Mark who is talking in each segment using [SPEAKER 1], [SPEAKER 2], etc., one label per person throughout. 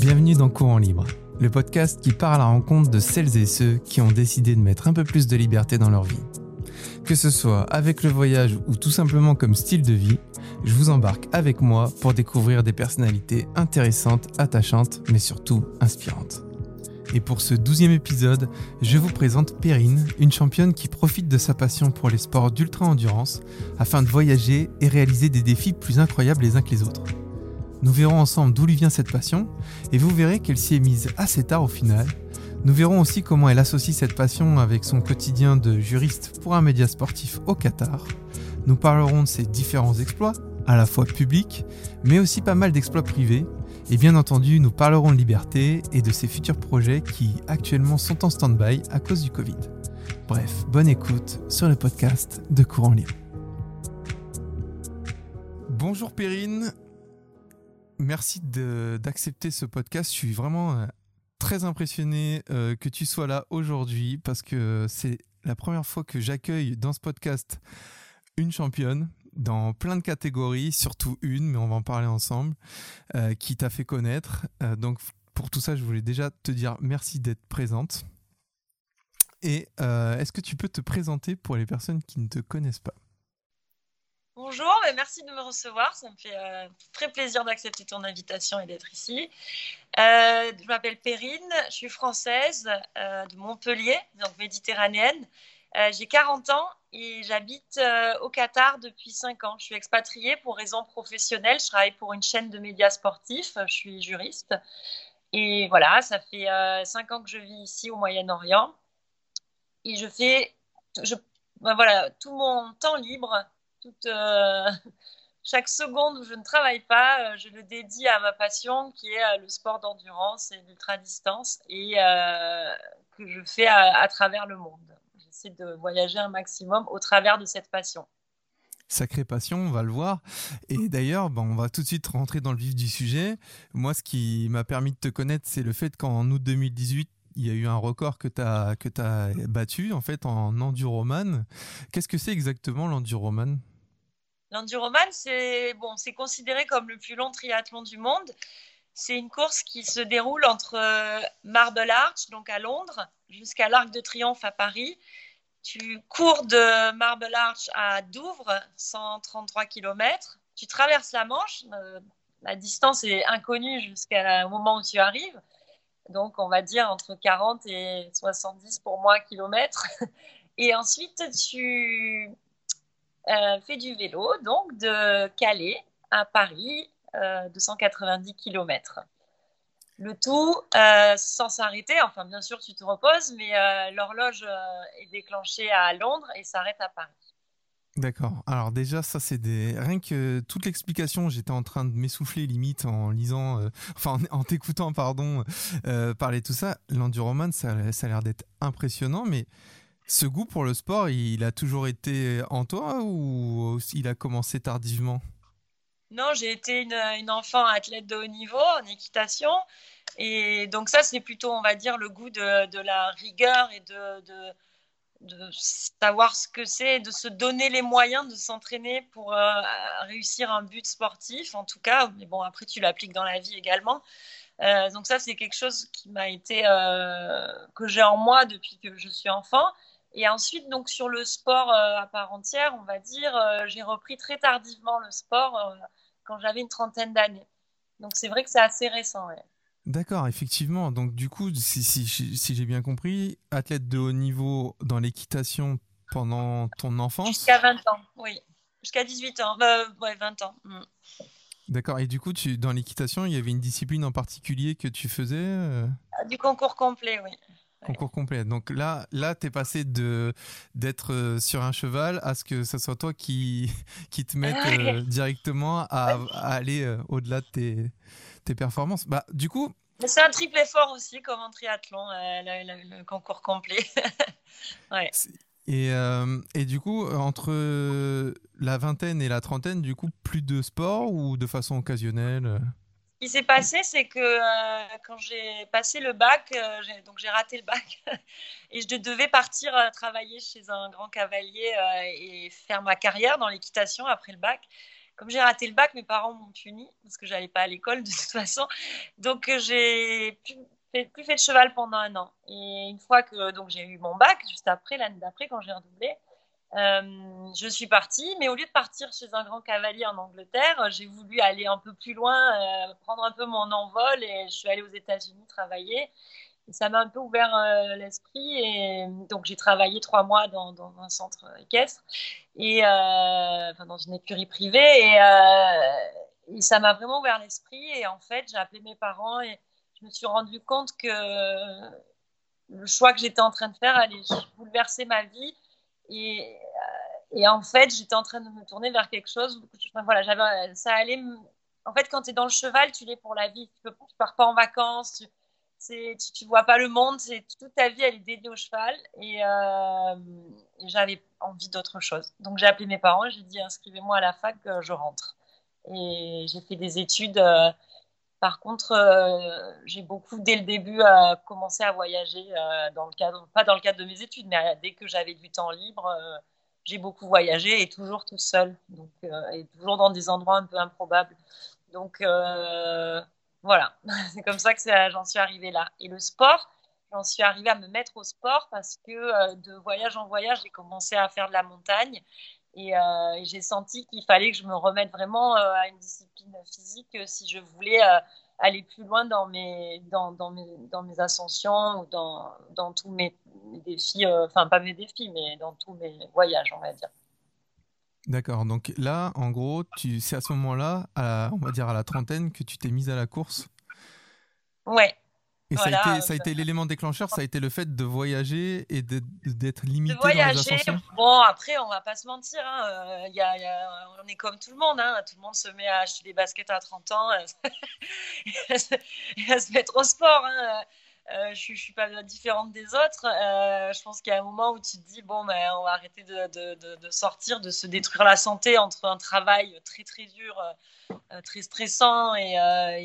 [SPEAKER 1] Bienvenue dans Courant Libre, le podcast qui part à la rencontre de celles et ceux qui ont décidé de mettre un peu plus de liberté dans leur vie. Que ce soit avec le voyage ou tout simplement comme style de vie, je vous embarque avec moi pour découvrir des personnalités intéressantes, attachantes, mais surtout inspirantes. Et pour ce douzième épisode, je vous présente Perrine, une championne qui profite de sa passion pour les sports d'ultra-endurance afin de voyager et réaliser des défis plus incroyables les uns que les autres. Nous verrons ensemble d'où lui vient cette passion et vous verrez qu'elle s'y est mise assez tard au final. Nous verrons aussi comment elle associe cette passion avec son quotidien de juriste pour un média sportif au Qatar. Nous parlerons de ses différents exploits, à la fois publics, mais aussi pas mal d'exploits privés. Et bien entendu, nous parlerons de liberté et de ses futurs projets qui actuellement sont en stand-by à cause du Covid. Bref, bonne écoute sur le podcast de Courant Libre. Bonjour Perrine, merci d'accepter ce podcast. Je suis vraiment euh, très impressionné euh, que tu sois là aujourd'hui parce que c'est la première fois que j'accueille dans ce podcast une championne dans plein de catégories, surtout une, mais on va en parler ensemble, euh, qui t'a fait connaître. donc pour tout ça, je voulais déjà te dire merci d'être présente. Et est-ce que tu peux te présenter pour les personnes qui ne te connaissent pas?
[SPEAKER 2] Bonjour, merci de me recevoir. Ça me fait euh, très plaisir d'accepter ton invitation et d'être ici. Euh, je m'appelle Perrine, je suis française euh, de Montpellier, donc méditerranéenne. J'ai 40 ans et j'habite au Qatar depuis 5 ans. Je suis expatriée pour raisons professionnelles. Je travaille pour une chaîne de médias sportifs. Je suis juriste. Et voilà, ça fait 5 ans que je vis ici au Moyen-Orient. Et je fais ben voilà, tout mon temps libre euh, chaque seconde où je ne travaille pas, euh, je le dédie à ma passion qui est euh, le sport d'endurance et l'ultra-distance et que je fais à, travers le monde. J'essaie de voyager un maximum au travers de cette passion
[SPEAKER 1] sacrée passion, on va le voir. Et d'ailleurs, ben, on va tout de suite rentrer dans le vif du sujet. Moi, ce qui m'a permis de te connaître, c'est le fait qu'en août 2018, il y a eu un record que tu as, que as battu, en fait, en enduroman. Qu'est-ce que c'est exactement l'enduroman
[SPEAKER 2] L'enduroman, c'est bon, c'est considéré comme le plus long triathlon du monde. C'est une course qui se déroule entre euh, Marble Arch, donc à Londres, jusqu'à l'Arc de Triomphe à Paris. Tu cours de Marble Arch à Douvres, 133 km. Tu traverses la Manche. Euh, la distance est inconnue jusqu'au moment où tu arrives. Donc, on va dire entre 40 et 70 pour moi kilomètres. Et ensuite, tu euh, fait du vélo, donc de Calais à Paris, 290 euh, km. Le tout euh, sans s'arrêter, enfin bien sûr tu te reposes, mais l'horloge est déclenchée à Londres et s'arrête à Paris.
[SPEAKER 1] D'accord. Alors déjà, ça c'est des rien que toute l'explication, j'étais en train de m'essouffler limite en lisant, enfin en, t'écoutant pardon parler tout ça. L'enduroman, ça, ça a l'air d'être impressionnant, mais ce goût pour le sport, il a toujours été en toi ou il a commencé tardivement?
[SPEAKER 2] Non, j'ai été une, enfant athlète de haut niveau en équitation. Et donc ça, c'est plutôt, on va dire, le goût de, la rigueur et de, savoir ce que c'est, de se donner les moyens de s'entraîner pour euh, réussir un but sportif, en tout cas. Mais bon, après, tu l'appliques dans la vie également. Euh, donc ça, c'est quelque chose qui m'a été, euh, que j'ai en moi depuis que je suis enfant. Et ensuite, donc sur le sport à part entière, on va dire, j'ai repris très tardivement le sport quand j'avais une trentaine d'années. Donc c'est vrai que c'est assez récent.
[SPEAKER 1] D'accord, effectivement. Donc du coup, si, si, si j'ai bien compris, athlète de haut niveau dans l'équitation pendant ton enfance
[SPEAKER 2] Jusqu'à 20 ans, oui. Jusqu'à 18 ans, ouais, 20 ans. Mm.
[SPEAKER 1] D'accord, et du coup, tu, dans l'équitation, il y avait une discipline en particulier que tu faisais
[SPEAKER 2] Du concours complet, oui.
[SPEAKER 1] Concours complet. Donc là, là, es passé de d'être euh, sur un cheval à ce que ce soit toi qui qui te mette euh, directement à, aller euh, au-delà de tes, tes performances. Bah, du coup.
[SPEAKER 2] C'est un triple effort aussi, comme en triathlon, le, concours complet. ouais.
[SPEAKER 1] Et, et, du coup, entre la vingtaine et la trentaine, du coup, plus de sport ou de façon occasionnelle
[SPEAKER 2] qui s'est passé, c'est que euh, quand j'ai passé le bac, euh, donc j'ai raté le bac, et je devais partir euh, travailler chez un grand cavalier et faire ma carrière dans l'équitation après le bac. Comme j'ai raté le bac, mes parents m'ont puni parce que j'allais pas à l'école de toute façon. Donc j'ai plus fait, plus de cheval pendant un an. Et une fois que j'ai eu mon bac, juste après l'année d'après, quand j'ai redoublé, je suis partie, mais au lieu de partir chez un grand cavalier en Angleterre, j'ai voulu aller un peu plus loin, euh, prendre un peu mon envol et je suis allée aux États-Unis travailler. Ça m'a un peu ouvert euh, l'esprit et donc j'ai travaillé trois mois dans, un centre équestre et enfin, dans une écurie privée et, et ça m'a vraiment ouvert l'esprit et en fait j'ai appelé mes parents et je me suis rendu compte que le choix que j'étais en train de faire allait bouleverser ma vie et, euh, et en fait, j'étais en train de me tourner vers quelque chose. voilà, ça allait. En fait, quand tu es dans le cheval, tu l'es pour la vie. Tu ne pars pas en vacances. Tu, c'est, tu, vois pas le monde. Toute ta vie, elle est dédiée au cheval. Et, euh, j'avais envie d'autre chose. Donc j'ai appelé mes parents. J'ai dit inscrivez-moi à la fac, je rentre. Et j'ai fait des études. Euh, par contre, euh, j'ai beaucoup, dès le début, euh, commencé à voyager euh, dans le cadre, pas dans le cadre de mes études, mais dès que j'avais du temps libre, j'ai beaucoup voyagé et toujours tout seul, donc et toujours dans des endroits un peu improbables. Donc voilà, c'est comme ça que j'en suis arrivée là. Et le sport, j'en suis arrivée à me mettre au sport parce que de voyage en voyage, j'ai commencé à faire de la montagne euh, et, j'ai senti qu'il fallait que je me remette vraiment euh, à une discipline physique euh, si je voulais aller plus loin dans mes, dans, dans, mes, dans mes ascensions ou dans, dans tous mes, défis, enfin pas mes défis, mais dans tous mes voyages, on va dire.
[SPEAKER 1] D'accord, donc là, en gros, c'est à ce moment-là, on va dire à la trentaine, que tu t'es mise à la course?
[SPEAKER 2] Ouais,
[SPEAKER 1] et ça a été, ça a été l'élément déclencheur, ça a été le fait de voyager et d'être limité dans les
[SPEAKER 2] Bon, après, on va pas se mentir, hein, euh, y a, on est comme tout le monde, hein, tout le monde se met à acheter des baskets à 30 ans et à se mettre au sport. Hein. Euh, je ne suis pas différente des autres. Euh, je pense qu'il y a un moment où tu te dis, bon, ben, on va arrêter de, sortir, de se détruire la santé entre un travail très très dur, euh, très stressant et,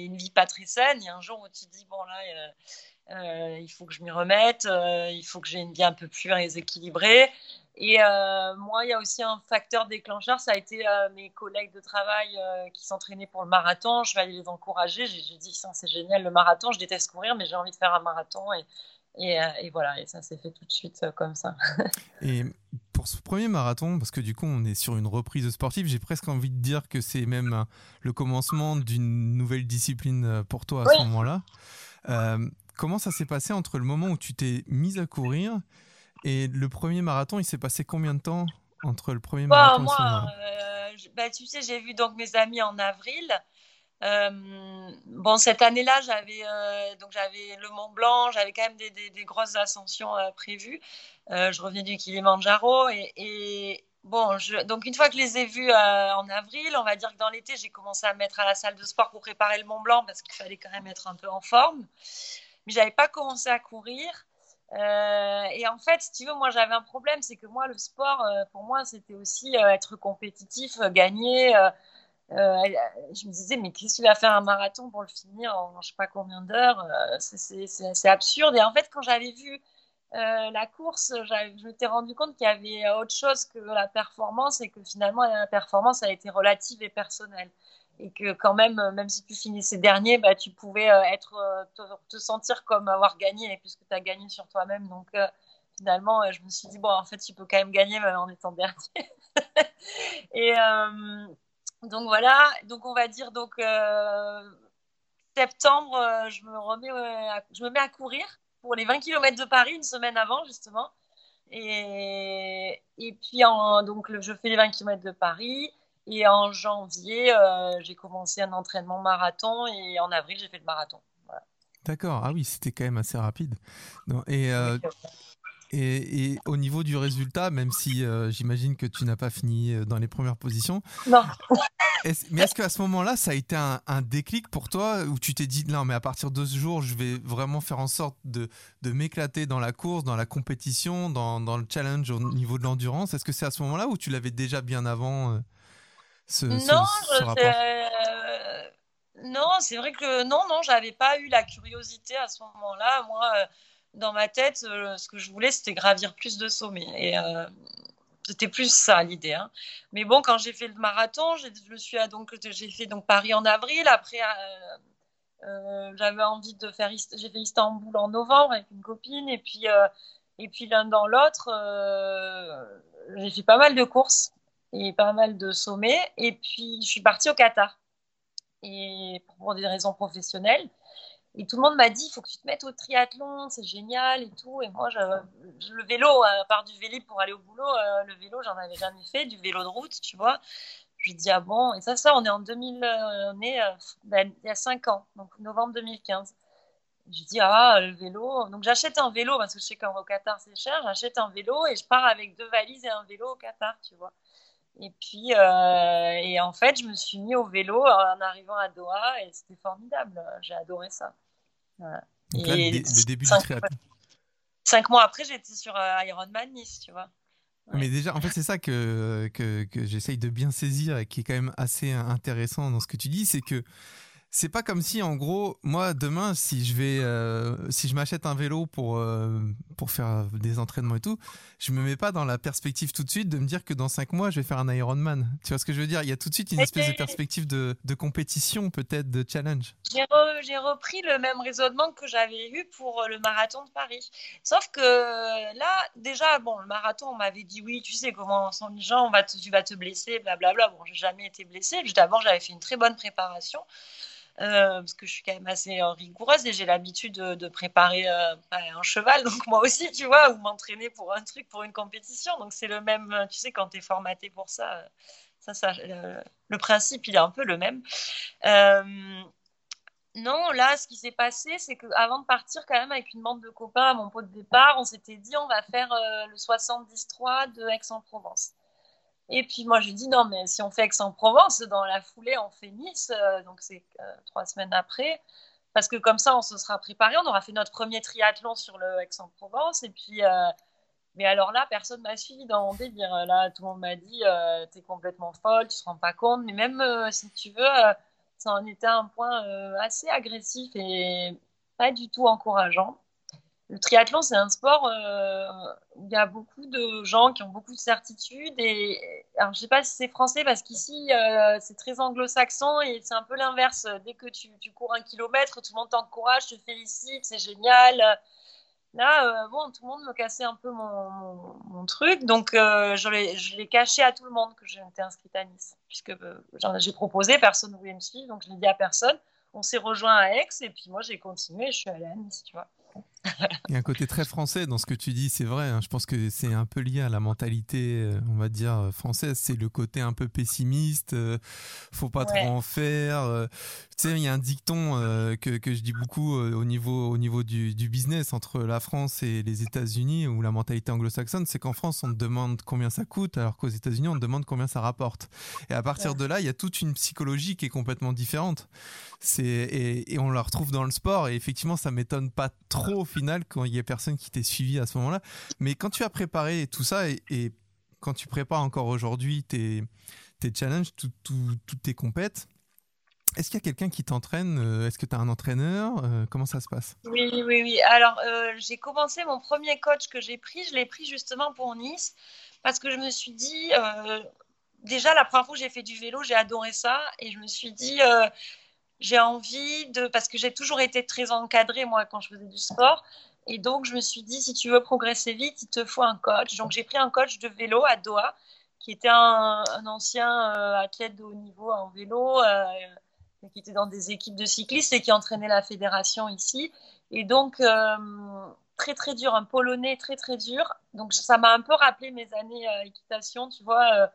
[SPEAKER 2] une vie pas très saine. Il y a un jour où tu te dis, bon, là, il faut que je m'y remette, il faut que j'ai une vie un peu plus équilibrée. Et euh, moi, il y a aussi un facteur déclencheur, ça a été euh, mes collègues de travail euh, qui s'entraînaient pour le marathon. Je vais aller les encourager. J'ai dit, c'est génial le marathon, je déteste courir, mais j'ai envie de faire un marathon. Et, et, et voilà, et ça s'est fait tout de suite comme ça.
[SPEAKER 1] et pour ce premier marathon, parce que du coup on est sur une reprise sportive, j'ai presque envie de dire que c'est même le commencement d'une nouvelle discipline pour toi à ce moment-là. comment ça s'est passé entre le moment où tu t'es mise à courir et le premier marathon, il s'est passé combien de temps entre le premier marathon
[SPEAKER 2] et ce moment euh, bah, Tu sais, j'ai vu donc mes amis en avril. Euh, bon, cette année-là, j'avais euh, donc j'avais le Mont Blanc, j'avais quand même des, des, grosses ascensions prévues. je revenais du Kilimanjaro et, et bon, je, donc une fois que je les ai vus en avril, on va dire que dans l'été, j'ai commencé à me mettre à la salle de sport pour préparer le Mont Blanc parce qu'il fallait quand même être un peu en forme. Mais j'avais pas commencé à courir. Euh, et en fait, si tu veux, moi j'avais un problème, c'est que moi le sport, euh, pour moi, c'était aussi euh, être compétitif, gagner. je me disais, mais qu'est-ce que tu vas faire un marathon pour le finir en je sais pas combien d'heures C'est absurde. Et en fait, quand j'avais vu la course, je m'étais rendu compte qu'il y avait autre chose que la performance et que finalement la performance a été relative et personnelle et que quand même, euh, même si tu finissais dernier, bah, tu pouvais euh, être, euh, te, sentir comme avoir gagné, puisque tu as gagné sur toi-même. Donc finalement, je me suis dit, bon, en fait, tu peux quand même gagner même en étant dernier. et donc voilà, donc on va dire, donc septembre, je, me remets, je me mets à courir pour les 20 km de Paris une semaine avant, justement. Et, et puis, donc, je fais les 20 km de Paris. Et en janvier, euh, j'ai commencé un entraînement marathon et en avril, j'ai fait le marathon.
[SPEAKER 1] D'accord, ah oui, c'était quand même assez rapide. Euh, et, et, au niveau du résultat, même si euh, j'imagine que tu n'as pas fini dans les premières positions.
[SPEAKER 2] Non.
[SPEAKER 1] mais est-ce qu'à ce moment-là, ça a été un, déclic pour toi où tu t'es dit non, mais à partir de ce jour, je vais vraiment faire en sorte de, de m'éclater dans la course, dans la compétition, dans, dans, le challenge au niveau de l'endurance? Est-ce que c'est à ce moment-là où tu l'avais déjà bien avant
[SPEAKER 2] non, non, c'est vrai que non, non, j'avais pas eu la curiosité à ce moment-là. Moi, euh, dans ma tête, euh, ce que je voulais, c'était gravir plus de sommets. Et euh, c'était plus ça l'idée. Hein. Mais bon, quand j'ai fait le marathon, je me suis donc j'ai fait donc Paris en avril. Après, j'avais envie de faire. J'ai fait Istanbul en novembre avec une copine. Et puis, et puis l'un dans l'autre, j'ai fait pas mal de courses et pas mal de sommets. Et puis, je suis partie au Qatar et pour des raisons professionnelles. Et tout le monde m'a dit, il faut que tu te mettes au triathlon, c'est génial et tout. Et moi, le vélo, à part du vélo pour aller au boulot, euh, le vélo, j'en avais jamais fait, du vélo de route, tu vois. Je dis, ah bon, et ça, ça, on est en 2000, euh, on est euh, ben, il y a 5 ans, donc novembre 2015. Je dis, ah, le vélo. Donc, j'achète un vélo parce que je sais qu'au Qatar, c'est cher. J'achète un vélo et je pars avec deux valises et un vélo au Qatar, tu vois. Et puis, euh, et en fait, je me suis mis au vélo en arrivant à Doha et c'était formidable. J'ai adoré ça.
[SPEAKER 1] Donc là, et le, début du triathlon.
[SPEAKER 2] Cinq mois après, j'étais sur euh, Ironman Nice, tu vois.
[SPEAKER 1] Mais déjà, en fait, c'est ça que, que, que j'essaye de bien saisir et qui est quand même assez intéressant dans ce que tu dis, c'est que c'est pas comme si en gros moi demain si je vais euh, si je m'achète un vélo pour euh, pour faire des entraînements et tout je me mets pas dans la perspective tout de suite de me dire que dans cinq mois je vais faire un Ironman. Tu vois ce que je veux dire? Il y a tout de suite une espèce de perspective de, de compétition peut-être de challenge.
[SPEAKER 2] J'ai, repris le même raisonnement que j'avais eu pour le marathon de Paris. Sauf que là déjà bon le marathon on m'avait dit oui tu sais comment sont les gens on va tu vas te blesser blablabla. Bon j'ai jamais été blessée. D'abord j'avais fait une très bonne préparation euh, parce que je suis quand même assez euh, rigoureuse et j'ai l'habitude de, préparer euh, un cheval, donc moi aussi, tu vois, ou m'entraîner pour un truc, pour une compétition. Donc c'est le même, tu sais, quand tu es formaté pour ça, ça, ça le principe, il est un peu le même. non, là, ce qui s'est passé, c'est qu'avant de partir, quand même, avec une bande de copains à mon pot de départ, on s'était dit, on va faire le 70-3 de Aix-en-Provence. Et puis moi, je dis non, mais si on fait Aix-en-Provence, dans la foulée, on fait Nice, euh, donc c'est euh, trois semaines après, parce que comme ça, on se sera préparé, on aura fait notre premier triathlon sur le Aix-en-Provence, et puis, euh, mais alors là, personne m'a suivi dans mon délire. Là, tout le monde m'a dit, t'es complètement folle, tu te rends pas compte, mais même si tu veux, ça en était un point assez agressif et pas du tout encourageant le triathlon, c'est un sport euh, où il y a beaucoup de gens qui ont beaucoup de certitudes. Et alors, je sais pas si c'est français parce qu'ici, euh, c'est très anglo-saxon et c'est un peu l'inverse. Dès que tu, cours un kilomètre, tout le monde t'encourage, te félicite, c'est génial. Là, euh, bon, tout le monde me cassait un peu mon, truc, donc je l'ai caché à tout le monde que j'étais inscrite à Nice, puisque j'ai proposé, personne ne voulait me suivre, donc je l'ai dit à personne. On s'est rejoint à Aix et puis moi j'ai continué, je suis allée à Nice, tu vois.
[SPEAKER 1] Il y a un côté très français dans ce que tu dis, c'est vrai. Hein. je pense que c'est un peu lié à la mentalité, euh, on va dire, euh, française. C'est le côté un peu pessimiste, euh, faut pas trop en faire. tu sais, il y a un dicton que, que, je dis beaucoup au niveau, au niveau du, du, business entre la France et les États-Unis, où la mentalité anglo-saxonne, c'est qu'en France, on te demande combien ça coûte, alors qu'aux États-Unis, on te demande combien ça rapporte. Et à partir de là, il y a toute une psychologie qui est complètement différente. C'est, et, et on la retrouve dans le sport, et effectivement, ça m'étonne pas trop final quand il y a personne qui t'ait suivi à ce moment-là. Mais quand tu as préparé tout ça et, quand tu prépares encore aujourd'hui tes, tes challenges, toutes tes compètes, est-ce qu'il y a quelqu'un qui t'entraîne euh, Est-ce que tu as un entraîneur euh, Comment ça se passe?
[SPEAKER 2] Oui, oui, oui. Alors, euh, j'ai commencé mon premier coach que j'ai pris, je l'ai pris justement pour Nice parce que je me suis dit, déjà la première fois que j'ai fait du vélo, j'ai adoré ça et je me suis dit, j'ai envie de, parce que j'ai toujours été très encadrée, moi, quand je faisais du sport. Et donc, je me suis dit, si tu veux progresser vite, il te faut un coach. Donc, j'ai pris un coach de vélo à Doha, qui était un, ancien euh, athlète de haut niveau en vélo, euh, qui était dans des équipes de cyclistes et qui entraînait la fédération ici. Et donc, euh, très, très dur, un polonais très, très dur. Donc, ça m'a un peu rappelé mes années équitation, tu vois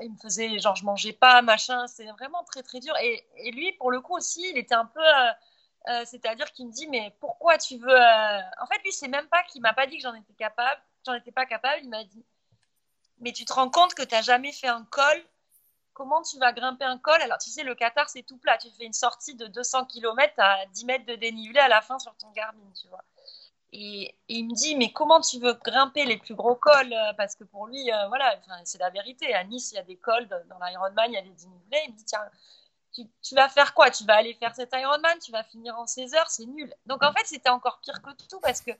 [SPEAKER 2] il me faisait genre je mangeais pas machin c'est vraiment très très dur. Et, lui pour le coup aussi il était un peu euh, euh, c'est-à-dire qu'il me dit mais pourquoi tu veux euh, en fait lui c'est même pas qu'il m'a pas dit que j'en étais capable j'en étais pas capable il m'a dit mais tu te rends compte que tu n'as jamais fait un col? Comment tu vas grimper un col? Alors tu sais le Qatar c'est tout plat. Tu fais une sortie de 200 km à 10 mètres de dénivelé à la fin sur ton Garmin tu vois et, il me dit, mais comment tu veux grimper les plus gros cols euh, Parce que pour lui, euh, voilà, c'est la vérité. À Nice, il y a des cols, dans l'Ironman, il y a des dénivelés. Il me dit, tiens, tu, vas faire quoi? Tu vas aller faire cet Ironman, tu vas finir en 16 heures, c'est nul. Donc en fait, c'était encore pire que tout parce que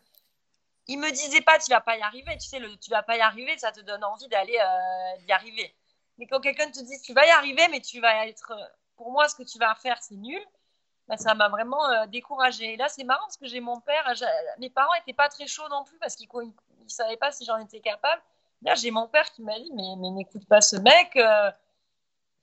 [SPEAKER 2] il me disait pas tu vas pas y arriver, tu sais, le tu vas pas y arriver, ça te donne envie d'aller euh, arriver. Mais quand quelqu'un te dit tu vas y arriver, mais tu vas être, pour moi, ce que tu vas faire, c'est nul, bah, ça m'a vraiment euh, découragée. Et là, c'est marrant parce que j'ai mon père, mes parents n'étaient pas très chauds non plus parce qu'ils ne savaient pas si j'en étais capable. Là, j'ai mon père qui m'a dit mais, n'écoute pas ce mec. Euh,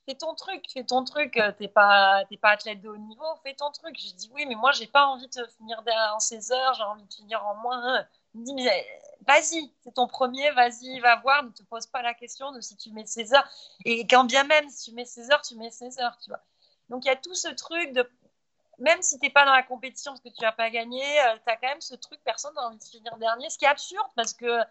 [SPEAKER 2] fais ton truc, fais ton truc, euh, t'es pas, pas athlète de haut niveau, fais ton truc. Je dis oui, mais moi j'ai pas envie de finir en 16 heures, j'ai envie de finir en moins. Il me dit mais vas-y, c'est ton premier, vas-y, va voir, ne te pose pas la question de si tu mets 16 heures. Et quand bien même, si tu mets 16 heures, tu mets 16 heures, tu vois. Donc il y a tout ce truc de, même si t'es pas dans la compétition parce que tu n'as pas gagné, euh, tu as quand même ce truc, personne n'a envie de finir dernier, ce qui est absurde parce que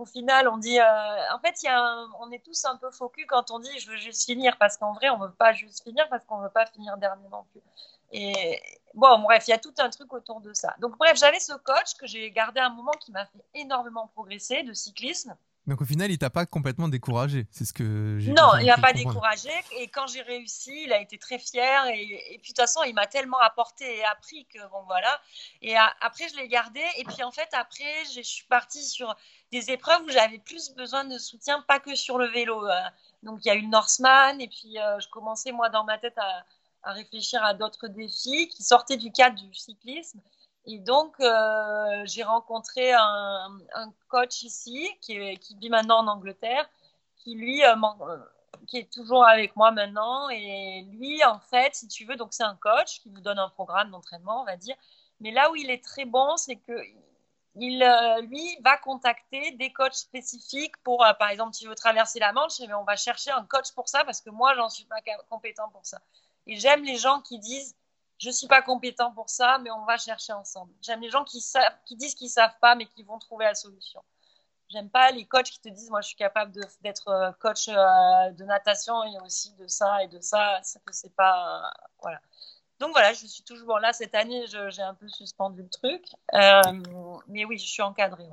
[SPEAKER 2] au final, on dit, euh, en fait, y a on est tous un peu focus quand on dit je veux juste finir, parce qu'en vrai, on veut pas juste finir, parce qu'on veut pas finir dernier non plus. Et bon, bref, il y a tout un truc autour de ça. Donc, bref, j'avais ce coach que j'ai gardé un moment qui m'a fait énormément progresser de cyclisme.
[SPEAKER 1] Donc au final, il t'a pas complètement découragé, c'est ce que j'ai
[SPEAKER 2] Non, il m'a pas découragé. Et quand j'ai réussi, il a été très fier. Et, puis de toute façon, il m'a tellement apporté et appris que bon voilà. Et après, je l'ai gardé. Et puis en fait, après, je suis partie sur des épreuves où j'avais plus besoin de soutien, pas que sur le vélo. Euh. Donc il y a eu le Norseman. Et puis euh, je commençais moi dans ma tête à, à réfléchir à d'autres défis qui sortaient du cadre du cyclisme. Et donc, euh, j'ai rencontré un, coach ici qui, vit maintenant en Angleterre, qui lui, euh, euh, est toujours avec moi maintenant. Et lui, en fait, si tu veux, donc c'est un coach qui vous donne un programme d'entraînement, on va dire. Mais là où il est très bon, c'est que il, lui, va contacter des coachs spécifiques pour, par exemple, tu veux traverser la Manche, eh on va chercher un coach pour ça parce que moi, j'en suis pas compétent pour ça. Et j'aime les gens qui disent je ne suis pas compétent pour ça, mais on va chercher ensemble. J'aime les gens qui, disent qu'ils ne savent pas, mais qui vont trouver la solution. J'aime pas les coachs qui te disent, moi, je suis capable d'être euh, coach euh, de natation et aussi de ça et de ça. C'est pas, voilà. Donc voilà, je suis toujours là. Cette année, j'ai un peu suspendu le truc. Euh, mais oui, je suis encadrée.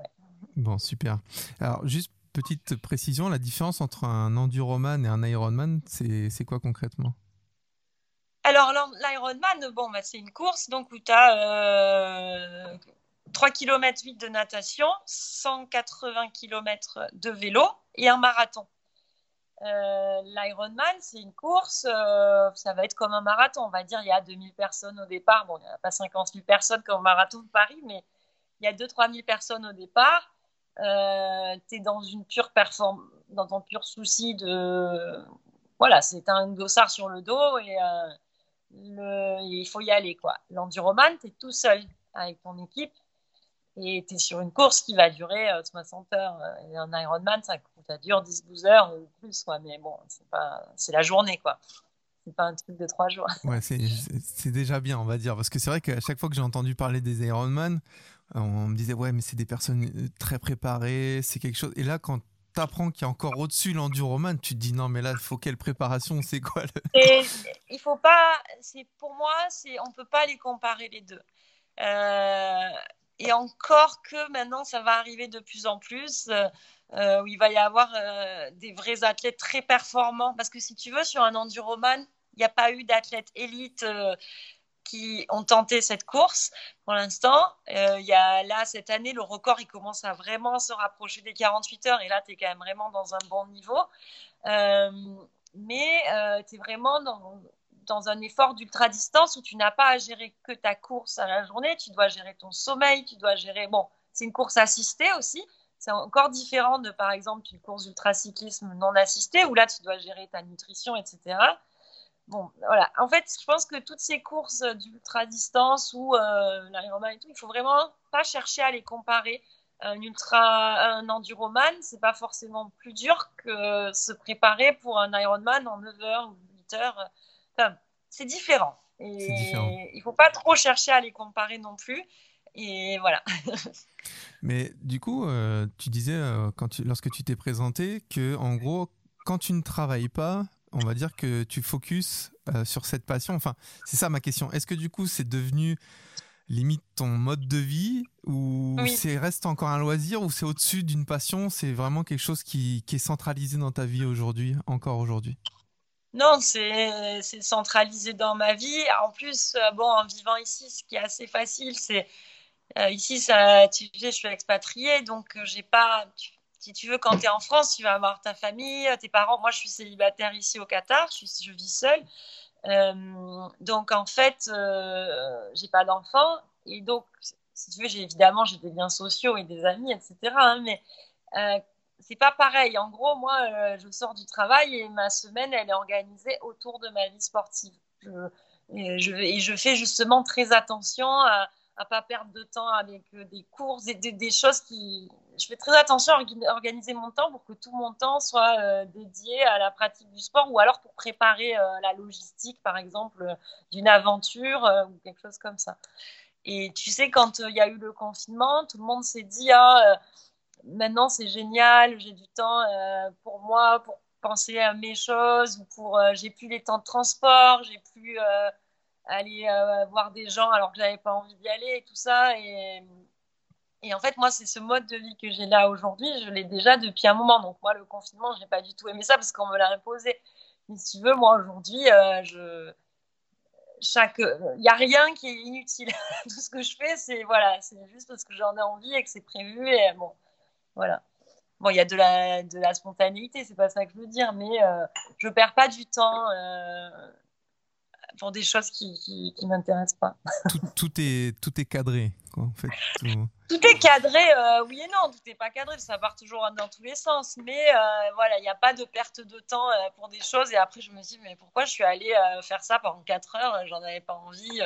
[SPEAKER 1] Bon, super. Alors, juste petite précision, la différence entre un enduroman et un ironman, c'est quoi concrètement?
[SPEAKER 2] Alors, l'Ironman, bon, bah, c'est une course donc, où tu as 3 km 8 de natation, 180 km de vélo et un marathon. Euh, L'Ironman, c'est une course, euh, ça va être comme un marathon. On va dire il y a 2000 personnes au départ. Bon, il n'y a pas 50 000 personnes comme au marathon de Paris, mais il y a 2-3 000 personnes au départ. Euh, tu es dans une pure perform dans ton pur souci de. Voilà, c'est un dossard sur le dos et il faut y aller. quoi. L'enduroman, tu es tout seul avec ton équipe et tu es sur une course qui va durer 60 euh, heures. Et un Ironman, ça, ça dure 10-12 heures ou plus. Quoi. Mais bon, c'est la journée. quoi. C'est pas un truc de trois jours.
[SPEAKER 1] Ouais, c'est déjà bien, on va dire. Parce que c'est vrai qu'à chaque fois que j'ai entendu parler des Ironman, on me disait, ouais, mais c'est des personnes euh, très préparées, c'est quelque chose. Et là, quand t'apprends qu'il y a encore au-dessus l'enduroman, tu te dis non mais là il faut quelle préparation, c'est quoi le...
[SPEAKER 2] Et il faut pas, c'est pour moi, c'est on peut pas les comparer les deux. Euh, et encore que maintenant ça va arriver de plus en plus euh, où il va y avoir euh, des vrais athlètes très performants parce que si tu veux sur un enduroman il n'y a pas eu d'athlète élite qui ont tenté cette course pour l'instant. Euh, y a là, cette année, le record, il commence à vraiment se rapprocher des 48 heures. Et là, tu es quand même vraiment dans un bon niveau. Euh, mais euh, tu es vraiment dans, dans un effort d'ultra-distance où tu n'as pas à gérer que ta course à la journée. Tu dois gérer ton sommeil, tu dois gérer... Bon, c'est une course assistée aussi. C'est encore différent de, par exemple, une course d'ultra-cyclisme non assistée où là, tu dois gérer ta nutrition, etc bon, voilà. En fait, je pense que toutes ces courses d'ultra distance ou euh, l'Ironman et tout, il faut vraiment pas chercher à les comparer. Un ultra, un enduroman, c'est pas forcément plus dur que se préparer pour un Ironman en 9 heures ou 8 heures. Enfin, c'est différent. Et différent. il faut pas trop chercher à les comparer non plus. Et voilà.
[SPEAKER 1] Mais du coup, euh, tu disais euh, quand tu, lorsque tu t'es présenté que en gros, quand tu ne travailles pas, on va dire que tu focuses euh, sur cette passion. Enfin, c'est ça ma question. Est-ce que du coup, c'est devenu limite ton mode de vie ou c'est reste encore un loisir ou c'est au-dessus d'une passion? C'est vraiment quelque chose qui, est centralisé dans ta vie aujourd'hui, encore aujourd'hui?
[SPEAKER 2] Non, c'est centralisé dans ma vie. En plus, bon, en vivant ici, ce qui est assez facile, c'est ici, ça, tu sais, je suis expatriée, donc j'ai pas, si tu veux, quand tu es en France, tu vas avoir ta famille, tes parents. Moi, je suis célibataire ici au Qatar, je, je vis seule. Euh, donc, en fait, euh, j'ai pas d'enfants. Et donc, si tu veux, j'ai évidemment, j'ai des liens sociaux et des amis, etc. Hein, mais euh, c'est pas pareil. En gros, moi, euh, je sors du travail et ma semaine, elle est organisée autour de ma vie sportive. et, je, et je fais justement très attention à à pas perdre de temps avec euh, des courses et des, choses qui. Je fais très attention à organiser mon temps pour que tout mon temps soit euh, dédié à la pratique du sport ou alors pour préparer euh, la logistique, par exemple, d'une aventure ou quelque chose comme ça. Et tu sais, quand il y a eu le confinement, tout le monde s'est dit ah, maintenant c'est génial, j'ai du temps pour moi, pour penser à mes choses, ou pour j'ai plus les temps de transport, j'ai plus aller euh, voir des gens alors que j'avais pas envie d'y aller et tout ça. Et, et en fait, moi, c'est ce mode de vie que j'ai là aujourd'hui, je l'ai déjà depuis un moment. Donc, moi, le confinement, je n'ai pas du tout aimé ça parce qu'on me l'a imposé. Mais si tu veux, moi, aujourd'hui, euh. Chaque. Il n'y a rien qui est inutile. tout ce que je fais, c'est voilà, juste parce que j'en ai envie et que c'est prévu. Et bon, voilà. Bon, il y a de la, de la spontanéité, c'est pas ça que je veux dire, mais euh, je perds pas du temps. Euh, pour des choses qui qui, m'intéressent pas.
[SPEAKER 1] tout, est tout est cadré, quoi, en fait.
[SPEAKER 2] Tout, est cadré, euh, oui et non, tout n'est pas cadré, ça part toujours dans tous les sens. Mais euh, voilà, il n'y a pas de perte de temps euh, pour des choses. Et après, je me dis, mais pourquoi je suis allée faire ça pendant 4 heures J'en avais pas envie.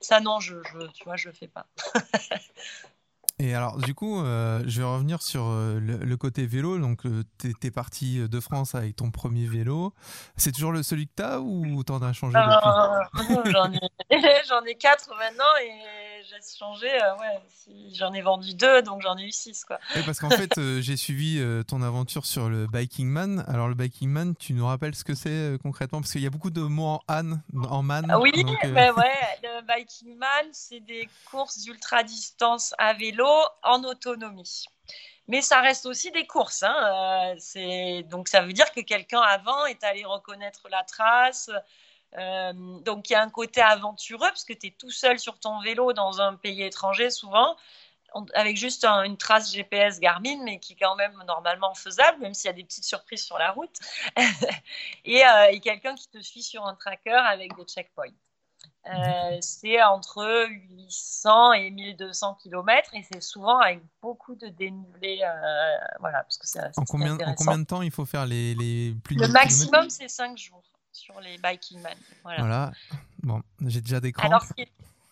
[SPEAKER 2] Ça, non, je, je, tu vois, je le fais pas.
[SPEAKER 1] Et alors, du coup, euh, je vais revenir sur euh, le, côté vélo. Donc, euh, tu es, parti de France avec ton premier vélo. C'est toujours le, celui que tu as ou tu en as changé
[SPEAKER 2] J'en ai, j'en ai quatre maintenant et j'ai changé. ouais, j'en ai vendu deux, donc j'en ai eu six. Quoi.
[SPEAKER 1] parce qu'en fait, j'ai suivi ton aventure sur le Biking Man. Alors, le Biking Man, tu nous rappelles ce que c'est concrètement? Parce qu'il y a beaucoup de mots en, en man.
[SPEAKER 2] Oui, ben ouais, le Biking Man, c'est des courses d'ultra distance à vélo en autonomie. Mais ça reste aussi des courses. Hein. Euh, donc ça veut dire que quelqu'un avant est allé reconnaître la trace. Euh, donc il y a un côté aventureux parce que tu es tout seul sur ton vélo dans un pays étranger souvent. Avec juste une trace GPS Garmin, mais qui est quand même normalement faisable, même s'il y a des petites surprises sur la route, et, euh, et quelqu'un qui te suit sur un tracker avec des checkpoints. Euh, c'est entre 800 et 1200 km et c'est souvent avec beaucoup de dénivelé. Euh, voilà, parce que
[SPEAKER 1] en, combien, en combien de temps il faut faire les, les plus
[SPEAKER 2] Le maximum, c'est 5 jours sur les Biking Man.
[SPEAKER 1] Voilà. Bon, j'ai déjà des crampes.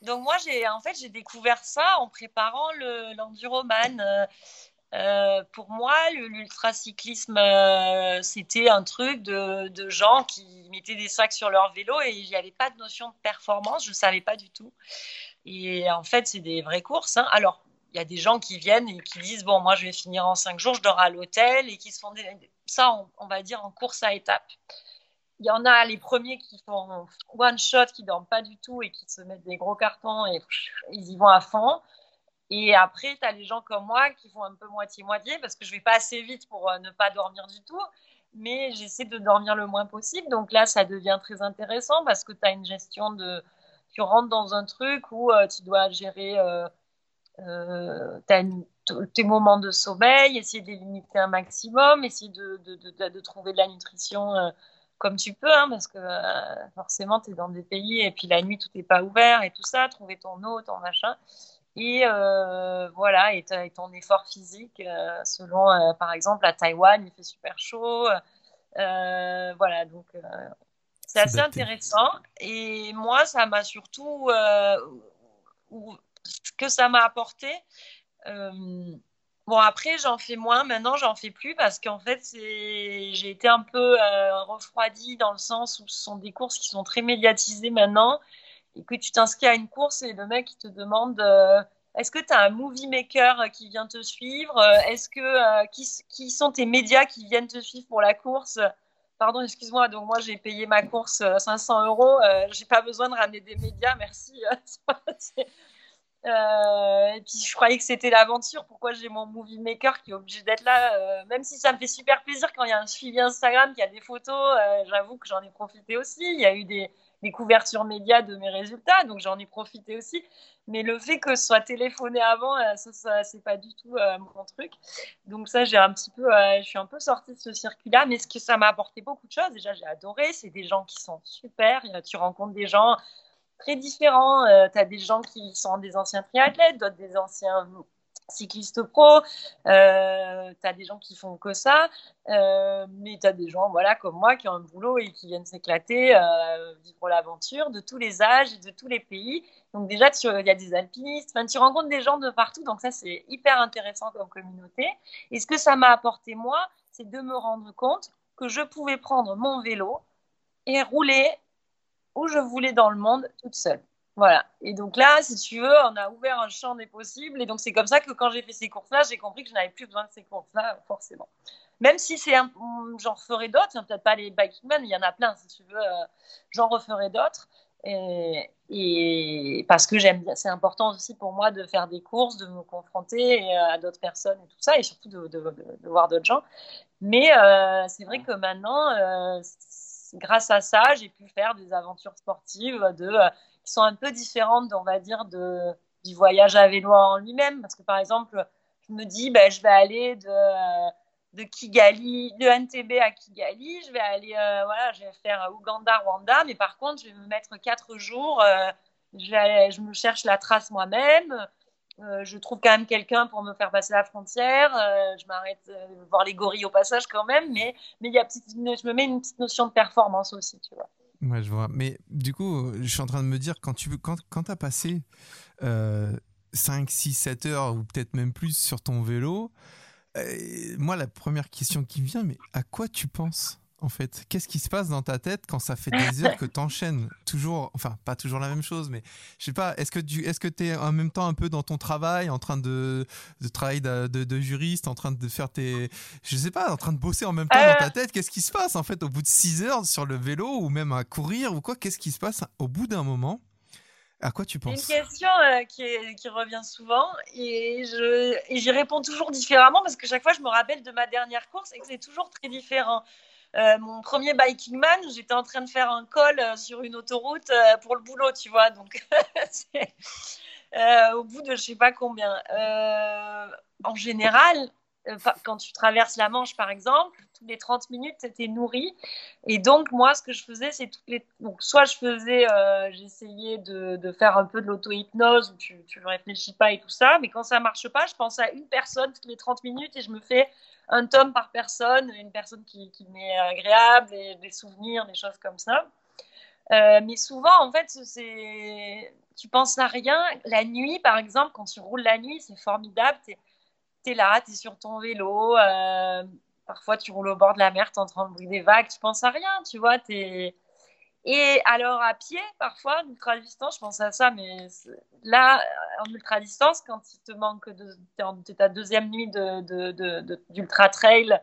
[SPEAKER 2] donc moi, j'ai en fait j'ai découvert ça en préparant l'enduroman. Euh, euh, pour moi, l'ultracyclisme, euh, c'était un truc de, de, gens qui mettaient des sacs sur leur vélo et il n'y avait pas de notion de performance, je ne savais pas du tout. Et en fait, c'est des vraies courses. Hein. Alors, il y a des gens qui viennent et qui disent, bon, moi, je vais finir en cinq jours, je dors à l'hôtel et qui se font des... ça, on, va dire, en course à étapes. Il y en a les premiers qui font one shot, qui dorment pas du tout et qui se mettent des gros cartons et ils y vont à fond. Et après, tu as les gens comme moi qui font un peu moitié-moitié parce que je vais pas assez vite pour euh, ne pas dormir du tout, mais j'essaie de dormir le moins possible. Donc là, ça devient très intéressant parce que tu as une gestion de. Tu rentres dans un truc où euh, tu dois gérer euh, euh tes moments de sommeil, essayer de les limiter un maximum, essayer de, trouver de la nutrition comme tu peux, hein, parce que forcément, tu es dans des pays et puis la nuit, tout n'est pas ouvert et tout ça, trouver ton eau, ton machin. Et euh, voilà, et, ton effort physique, euh, selon, euh, par exemple, à Taïwan, il fait super chaud. voilà, donc c'est assez intéressant. Et moi, ça m'a surtout. ce que ça m'a apporté. Bon, après, j'en fais moins. Maintenant, j'en fais plus parce qu'en fait, j'ai été un peu refroidie dans le sens où ce sont des courses qui sont très médiatisées maintenant et que tu t'inscris à une course et le mec te demande euh, est-ce que tu as un movie maker qui vient te suivre? Euh, Est-ce que euh, qui, sont tes médias qui viennent te suivre pour la course? Pardon, excuse-moi. Donc moi j'ai payé ma course 500 euros. j'ai pas besoin de ramener des médias, merci. Euh, et puis je croyais que c'était l'aventure. Pourquoi j'ai mon movie maker qui est obligé d'être là euh, Même si ça me fait super plaisir quand il y a un suivi Instagram, qu'il y a des photos, euh, j'avoue que j'en ai profité aussi. Il y a eu des, couvertures médias de mes résultats, donc j'en ai profité aussi. Mais le fait que ce soit téléphoné avant, ça, ça c'est pas du tout mon truc. Donc ça, j'ai un petit peu, je suis un peu sortie de ce circuit-là, mais ce que ça m'a apporté beaucoup de choses. Déjà, j'ai adoré. C'est des gens qui sont super. Tu rencontres des gens très différents. Euh, tu as des gens qui sont des anciens triathlètes, d'autres des anciens cyclistes pro, euh, tu as des gens qui font que ça, euh, mais tu as des gens voilà, comme moi qui ont un boulot et qui viennent s'éclater, euh, vivre l'aventure de tous les âges et de tous les pays. Donc déjà, il y a des alpinistes, tu rencontres des gens de partout, donc ça c'est hyper intéressant comme communauté. Et ce que ça m'a apporté moi, c'est de me rendre compte que je pouvais prendre mon vélo et rouler où je voulais dans le monde toute seule. Voilà. Et donc là, si tu veux, on a ouvert un champ des possibles. Et donc c'est comme ça que quand j'ai fait ces courses-là, j'ai compris que je n'avais plus besoin de ces courses-là, forcément. Même si c'est un... j'en referai d'autres, hein, peut-être pas les Bikingman, il y en a plein, si tu veux, euh, j'en referai d'autres. Et, et, parce que j'aime bien, c'est important aussi pour moi de faire des courses, de me confronter euh, à d'autres personnes et tout ça, et surtout de, de, de, voir d'autres gens. Mais euh, c'est vrai que maintenant, euh, grâce à ça, j'ai pu faire des aventures sportives euh, qui sont un peu différentes, on va dire, du voyage à vélo en lui-même. Parce que par exemple, je me dis, ben, je vais aller de, euh, Kigali, de NTB à Kigali, je vais aller, euh, voilà, je vais faire Ouganda, Rwanda, mais par contre, je vais me mettre quatre jours, je me cherche la trace moi-même. Euh, je trouve quand même quelqu'un pour me faire passer la frontière. Euh, je m'arrête euh, voir les gorilles au passage quand même, mais, mais y a je me mets une petite notion de performance aussi, tu vois.
[SPEAKER 1] Ouais, je vois. Mais du coup, je suis en train de me dire, quand tu quand, quand as passé 5, 6, 7 heures ou peut-être même plus sur ton vélo, moi, la première question qui vient, mais à quoi tu penses? En fait. Qu'est-ce qui se passe dans ta tête quand ça fait des heures que tu enchaînes toujours, enfin pas toujours la même chose, mais je sais pas, est-ce que tu est-ce que es en même temps un peu dans ton travail, en train de, de travailler de, juriste, en train de faire tes, je sais pas, en train de bosser en même temps dans ta tête? Qu'est-ce qui se passe en fait au bout de 6 heures sur le vélo ou même à courir ou quoi? Qu'est-ce qui se passe au bout d'un moment? À quoi tu penses?
[SPEAKER 2] C'est une question euh, qui, qui, revient souvent et j'y réponds toujours différemment parce que chaque fois je me rappelle de ma dernière course et que c'est toujours très différent. Euh, mon premier biking man, j'étais en train de faire un col euh, sur une autoroute euh, pour le boulot, tu vois. Donc, au bout de je sais pas combien. en général, quand tu traverses la Manche, par exemple, toutes les 30 minutes, c'était nourri. Et donc, moi, ce que je faisais, c'est toutes les. Donc, soit je faisais, j'essayais de, faire un peu de l'auto-hypnose où tu ne réfléchis pas et tout ça. Mais quand ça marche pas, je pense à une personne toutes les 30 minutes et je me fais un tome par personne, une personne qui, m'est agréable, et des souvenirs, des choses comme ça. Euh, mais souvent, en fait, c'est tu penses à rien. La nuit, par exemple, quand tu roules la nuit, c'est formidable. Là, tu es sur ton vélo. Euh, parfois, tu roules au bord de la mer, tu entends le bruit des vagues. Tu penses à rien, tu vois. Es... Et alors, à pied, parfois, en ultra-distance, je pense à ça, mais là, en ultra-distance, quand il te manque de, ta deuxième nuit d'ultra-trail,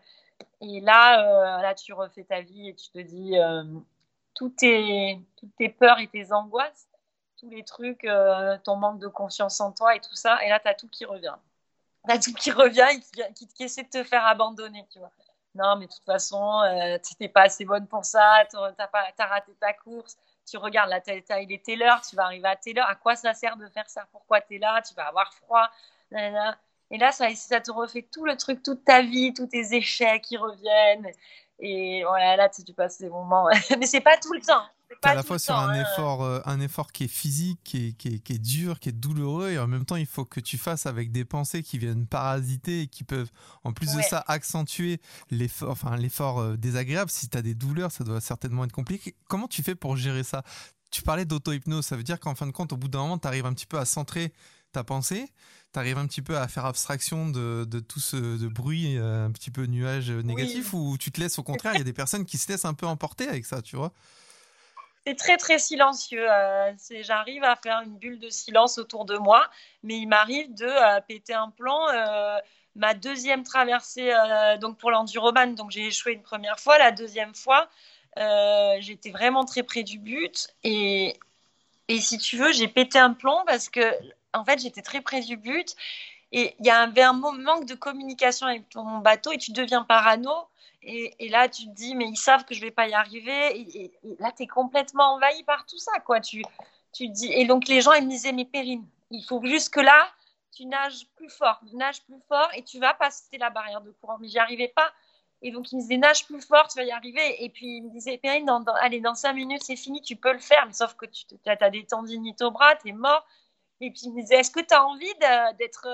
[SPEAKER 2] et là, euh, là, tu refais ta vie et tu te dis euh, toutes, tes, toutes tes peurs et tes angoisses, tous les trucs, euh, ton manque de confiance en toi et tout ça, et là, tu as tout qui revient. Tout qui revient et qui, qui, essaie de te faire abandonner, tu vois non, mais de toute façon, euh, tu n'étais pas assez bonne pour ça, tu as, raté ta course, tu regardes, la taille, il est telle tu vas arriver à telle à quoi ça sert de faire ça? Pourquoi tu es là? Tu vas avoir froid. Et là, ça, te refait tout le truc, toute ta vie, tous tes échecs qui reviennent. Et voilà, là, tu passes des moments. mais c'est pas tout le temps
[SPEAKER 1] à la fois sur un, hein. effort, euh, un effort qui est physique, qui est, qui, qui est, dur, qui est douloureux, et en même temps, il faut que tu fasses avec des pensées qui viennent parasiter et qui peuvent, en plus de ça, accentuer l'effort enfin, l'effort euh, désagréable. Si tu as des douleurs, ça doit certainement être compliqué. Comment tu fais pour gérer ça? Tu parlais d'auto-hypnose, ça veut dire qu'en fin de compte, au bout d'un moment, tu arrives un petit peu à centrer ta pensée, tu arrives un petit peu à faire abstraction de, de tout ce de bruit, euh, un petit peu nuage négatif, ou tu te laisses au contraire, il y a des personnes qui se laissent un peu emporter avec ça, tu vois?
[SPEAKER 2] C'est très très silencieux. Euh, j'arrive à faire une bulle de silence autour de moi, mais il m'arrive de euh, péter un plan. Euh, ma deuxième traversée, donc pour l'enduroman, donc j'ai échoué une première fois. La deuxième fois, j'étais vraiment très près du but et, si tu veux, j'ai pété un plomb parce que en fait, j'étais très près du but. Et il y a un, un manque de communication avec ton bateau et tu deviens parano. Et, là, tu te dis, mais ils savent que je vais pas y arriver. Et, là, tu es complètement envahi par tout ça, quoi. Tu, tu dis, et donc, les gens, ils me disaient, mais Perrine, il faut juste que là, tu nages plus fort, tu nages plus fort et tu vas passer la barrière de courant. Mais j'y arrivais pas. Et donc, il me disait, nage plus fort, tu vas y arriver. Et puis, il me disait, Perrine, dans, allez, dans cinq minutes, c'est fini, tu peux le faire. Mais sauf que tu as des tendinites au bras, tu es mort. Et puis il me disait, est-ce que tu as envie d'être...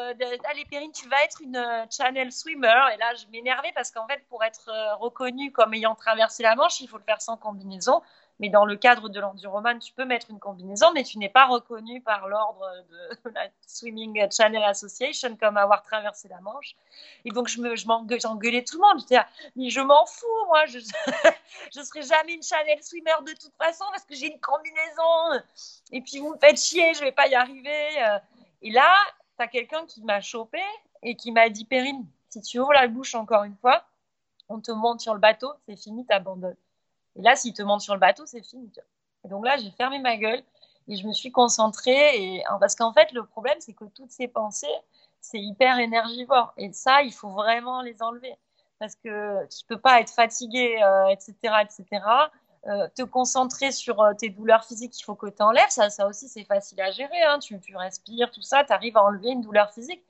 [SPEAKER 2] Allez, Perrine, tu vas être une euh, channel swimmer. Et là, je m'énervais parce qu'en fait, pour être euh, reconnue comme ayant traversé la Manche, il faut le faire sans combinaison. Mais dans le cadre de l'enduroman, tu peux mettre une combinaison, mais tu n'es pas reconnu par l'ordre de la Swimming Channel Association comme avoir traversé la Manche. Et donc, j'engueulais tout le monde. Je disais, je m'en fous, moi, je ne serai jamais une Channel Swimmer de toute façon parce que j'ai une combinaison. Et puis, vous me faites chier, je ne vais pas y arriver. Et là, tu as quelqu'un qui m'a chopé et qui m'a dit, Perrine, si tu ouvres la bouche encore une fois, on te monte sur le bateau, c'est fini, tu abandonnes. Et là, s'il te monte sur le bateau, c'est fini. Et donc là, j'ai fermé ma gueule et je me suis concentrée. Et... Parce qu'en fait, le problème, c'est que toutes ces pensées, c'est hyper énergivore. Et ça, il faut vraiment les enlever. Parce que tu peux pas être fatigué, etc., euh, etc. Euh, te concentrer sur euh, tes douleurs physiques, il faut que tu enlèves. Ça, ça aussi, c'est facile à gérer. Hein. Tu, tu, respires, tout ça, tu arrives à enlever une douleur physique.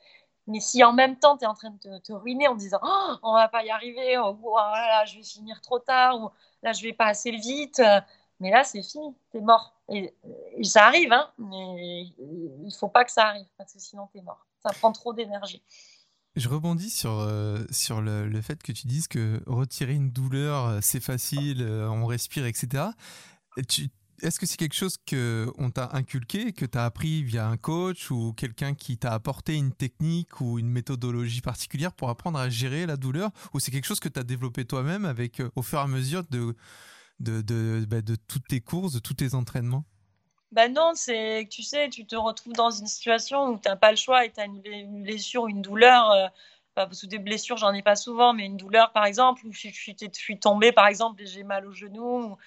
[SPEAKER 2] Mais si en même temps, tu es en train de te, ruiner en disant oh, on va pas y arriver, oh, oh je vais finir trop tard, ou là, je vais pas assez vite, euh, mais là, c'est fini, tu es mort. Et, ça arrive, hein, mais il faut pas que ça arrive, parce que sinon, tu es mort. Ça prend trop d'énergie.
[SPEAKER 1] Je rebondis sur, euh, sur le, le, fait que tu dises que retirer une douleur, euh, c'est facile, on respire, etc. Tu, est-ce que c'est quelque chose qu'on t'a inculqué, que tu as appris via un coach ou quelqu'un qui t'a apporté une technique ou une méthodologie particulière pour apprendre à gérer la douleur? Ou c'est quelque chose que tu as développé toi-même avec euh, au fur et à mesure de, bah, de toutes tes courses, de tous tes entraînements?
[SPEAKER 2] Ben non, c'est tu sais, tu te retrouves dans une situation où tu n'as pas le choix et tu as une, blessure, une douleur. Euh, que des blessures, j'en ai pas souvent, mais une douleur, par exemple, où je suis tombée, par exemple, et j'ai mal au genou,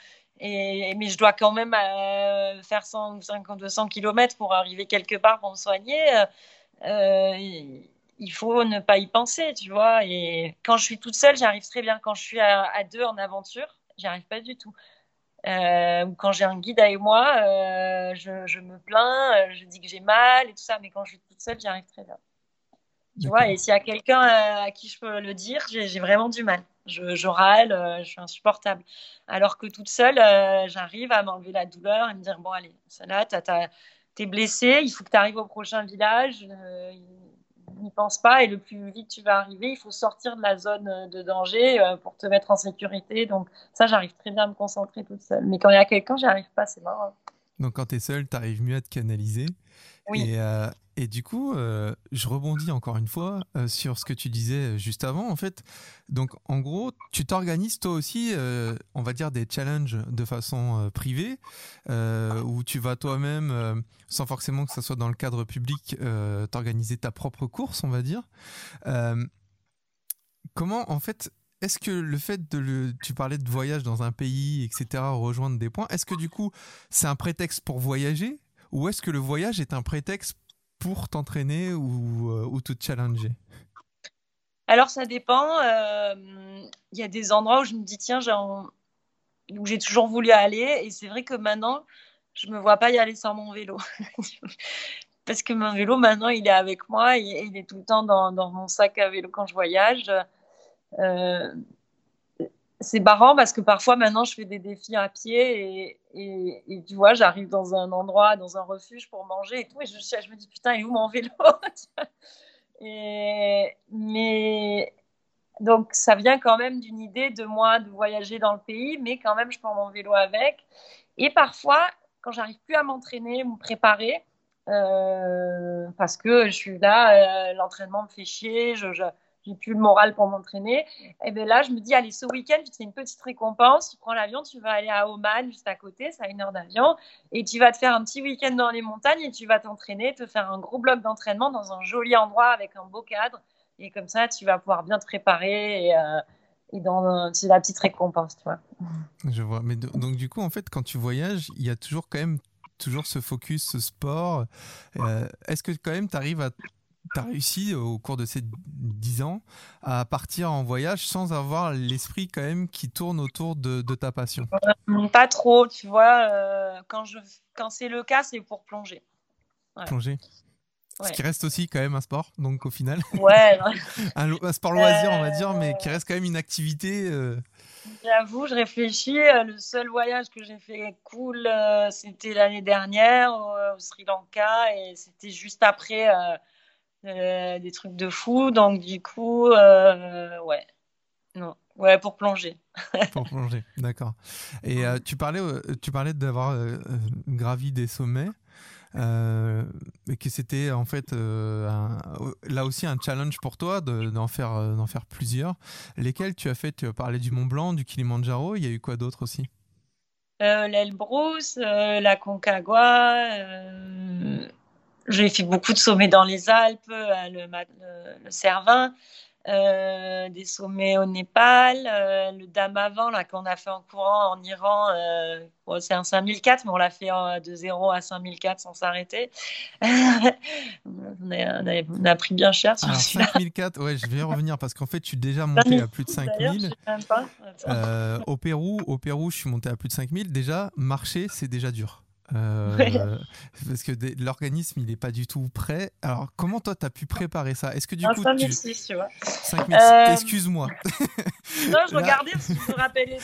[SPEAKER 2] mais je dois quand même euh, faire 150, 200 km pour arriver quelque part pour me soigner. Euh, il faut ne pas y penser, tu vois. Et quand je suis toute seule, j'arrive très bien. Quand je suis à, deux en aventure, j'y arrive pas du tout. Euh, quand j'ai un guide avec moi, je, je, me plains, je dis que j'ai mal et tout ça. Mais quand je suis toute seule, j'y arrive très bien. Tu vois, et s'il y a quelqu'un à qui je peux le dire, j'ai vraiment du mal. Je, râle, euh, je suis insupportable. Alors que toute seule, euh, j'arrive à m'enlever la douleur et me dire bon, allez, là, t'es blessé, il faut que tu arrives au prochain village. Euh, n'y pense pas et le plus vite tu vas arriver, il faut sortir de la zone de danger pour te mettre en sécurité. Donc, ça, j'arrive très bien à me concentrer toute seule. Mais quand il y a quelqu'un, j'y arrive pas, c'est marrant.
[SPEAKER 1] Donc, quand tu es seule, tu arrives mieux à te canaliser.
[SPEAKER 2] Oui.
[SPEAKER 1] Et du coup, euh, je rebondis encore une fois euh, sur ce que tu disais juste avant. En fait, donc en gros, tu t'organises toi aussi, euh, on va dire des challenges de façon privée, où tu vas toi-même, sans forcément que ça soit dans le cadre public, t'organiser ta propre course, on va dire. comment, en fait, est-ce que le fait de le, tu parlais de voyage dans un pays, etc., rejoindre des points, est-ce que du coup, c'est un prétexte pour voyager, ou est-ce que le voyage est un prétexte pour t'entraîner ou, euh, ou, te challenger
[SPEAKER 2] Alors ça dépend. Euh, il y a des endroits où je me dis tiens, j'ai toujours voulu aller et c'est vrai que maintenant je me vois pas y aller sans mon vélo. Parce que mon vélo maintenant il est avec moi et, il est tout le temps dans, dans, mon sac à vélo quand je voyage. Euh, c'est marrant parce que parfois maintenant je fais des défis à pied et, et, tu vois, j'arrive dans un endroit, dans un refuge pour manger et tout, et je, me dis putain, il est où mon vélo et, Mais donc ça vient quand même d'une idée de moi de voyager dans le pays, mais quand même je prends mon vélo avec. Et parfois, quand j'arrive plus à m'entraîner, me préparer, euh, parce que je suis là, euh, l'entraînement me fait chier, je j'ai plus le moral pour m'entraîner. Et bien là, je me dis, allez, ce week-end, tu fais une petite récompense, tu prends l'avion, tu vas aller à Oman, juste à côté, c'est à une heure d'avion, et tu vas te faire un petit week-end dans les montagnes et tu vas t'entraîner, te faire un gros bloc d'entraînement dans un joli endroit avec un beau cadre. Et comme ça, tu vas pouvoir bien te préparer et, euh, dans c'est la petite récompense, tu vois.
[SPEAKER 1] Je vois. Mais donc du coup, en fait, quand tu voyages, il y a toujours quand même toujours ce focus, ce sport. Est-ce que quand même tu arrives à tu as réussi au cours de ces 10 ans à partir en voyage sans avoir l'esprit quand même qui tourne autour de, ta passion?
[SPEAKER 2] Pas trop, tu vois. quand je, quand c'est le cas, c'est pour plonger.
[SPEAKER 1] Plonger ce qui reste aussi quand même un sport, donc au final.
[SPEAKER 2] Ouais.
[SPEAKER 1] un, sport loisir, on va dire, mais qui reste quand même une activité. Euh.
[SPEAKER 2] J'avoue, je réfléchis. Euh, le seul voyage que j'ai fait cool, euh, c'était l'année dernière au, Sri Lanka et c'était juste après des trucs de fou. Donc du coup, ouais. Non. Ouais, pour plonger.
[SPEAKER 1] pour plonger, d'accord. Et tu parlais, tu parlais d'avoir gravi des sommets. Euh, et que c'était en fait euh, là aussi un challenge pour toi d'en faire, euh, d'en faire plusieurs. Lesquels tu as fait? Tu as parlé du Mont Blanc, du Kilimanjaro, il y a eu quoi d'autre aussi?
[SPEAKER 2] L'Elbrus, la Concagua. J'ai fait beaucoup de sommets dans les Alpes, le, le, le Cervin. Euh, des sommets au Népal, euh, le Damavand là qu'on a fait en courant en Iran, euh, c'est un 5004 mais on l'a fait de 0 à 5004 sans s'arrêter. on, on, a pris bien cher sur
[SPEAKER 1] Alors, 5004, ouais, je vais y revenir parce qu'en fait, je suis déjà monté à plus de 5000. au Pérou, au Pérou, je suis monté à plus de 5000. Déjà, marcher, c'est déjà dur. Euh, parce que l'organisme, il n'est pas du tout prêt. Alors, comment toi, tu as pu préparer ça? Est-ce que du coup.
[SPEAKER 2] 5006, tu, vois.
[SPEAKER 1] 5006, euh, excuse-moi.
[SPEAKER 2] non, je regardais si je me rappelais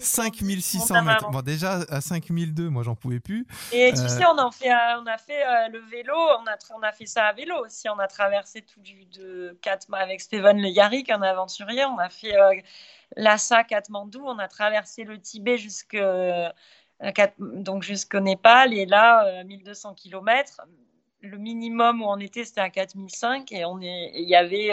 [SPEAKER 1] 5600 mètres. Bon, déjà, à 5002, moi, j'en pouvais plus.
[SPEAKER 2] Et tu euh, sais, on, en fait, on a fait le vélo, on a, on a fait ça à vélo aussi. On a traversé tout du de 4 avec Steven Le Yarrick, un aventurier. On a fait Lhasa, Katmandou. On a traversé le Tibet jusque donc jusqu'au Népal. Et là, 1200 euh, km, le minimum où on était, c'était à 4005 et on est, il y avait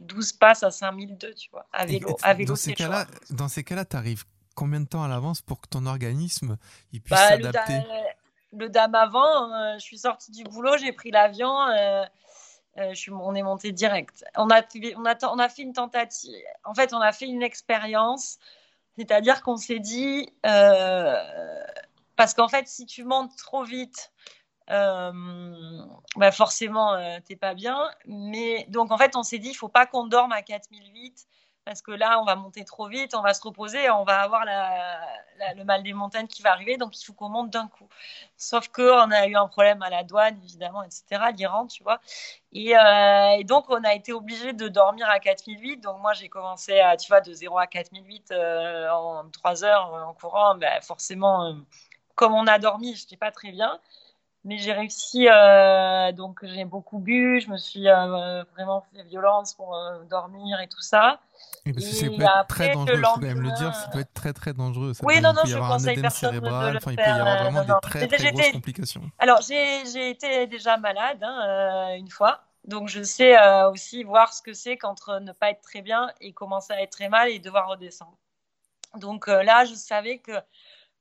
[SPEAKER 2] 12 euh, passes à 5002, tu vois, à vélo. à vélo
[SPEAKER 1] dans, ces cas-là, dans ces cas-là, tu arrives combien de temps à l'avance pour que ton organisme il puisse bah, s'adapter
[SPEAKER 2] le, dame avant, euh, je suis sortie du boulot, j'ai pris l'avion. je suis, on est monté direct. On a, on, a, on a fait une tentative. En fait, on a fait une expérience c'est-à-dire qu'on s'est dit, euh, parce qu'en fait, si tu montes trop vite, euh, bah forcément, euh, t'es pas bien. Mais donc, en fait, on s'est dit, il faut pas qu'on dorme à 4008 parce que là, on va monter trop vite, on va se reposer, on va avoir le mal des montagnes qui va arriver, donc il faut qu'on monte d'un coup. Sauf qu'on a eu un problème à la douane, évidemment, etc., l'Iran, tu vois. Euh, et, donc, on a été obligé de dormir à 4008. Donc, moi, j'ai commencé, à, tu vois, de 0 à 4008 euh, en 3 heures en courant. Ben, forcément, euh, comme on a dormi, je n'étais pas très bien mais j'ai réussi, euh, donc j'ai beaucoup bu, je me suis euh, vraiment fait violence pour euh, dormir et tout ça.
[SPEAKER 1] Oui, parce que c'est très dangereux, il faut quand même le dire, ça peut être très très dangereux. Ça
[SPEAKER 2] oui, non, non, je conseille personne cérébral, de le
[SPEAKER 1] enfin, Il peut y avoir vraiment des très, très grosses complications.
[SPEAKER 2] Alors, j'ai été déjà malade hein, une fois, donc je sais aussi voir ce que c'est qu'entre ne pas être très bien et commencer à être très mal et devoir redescendre. Donc là, je savais que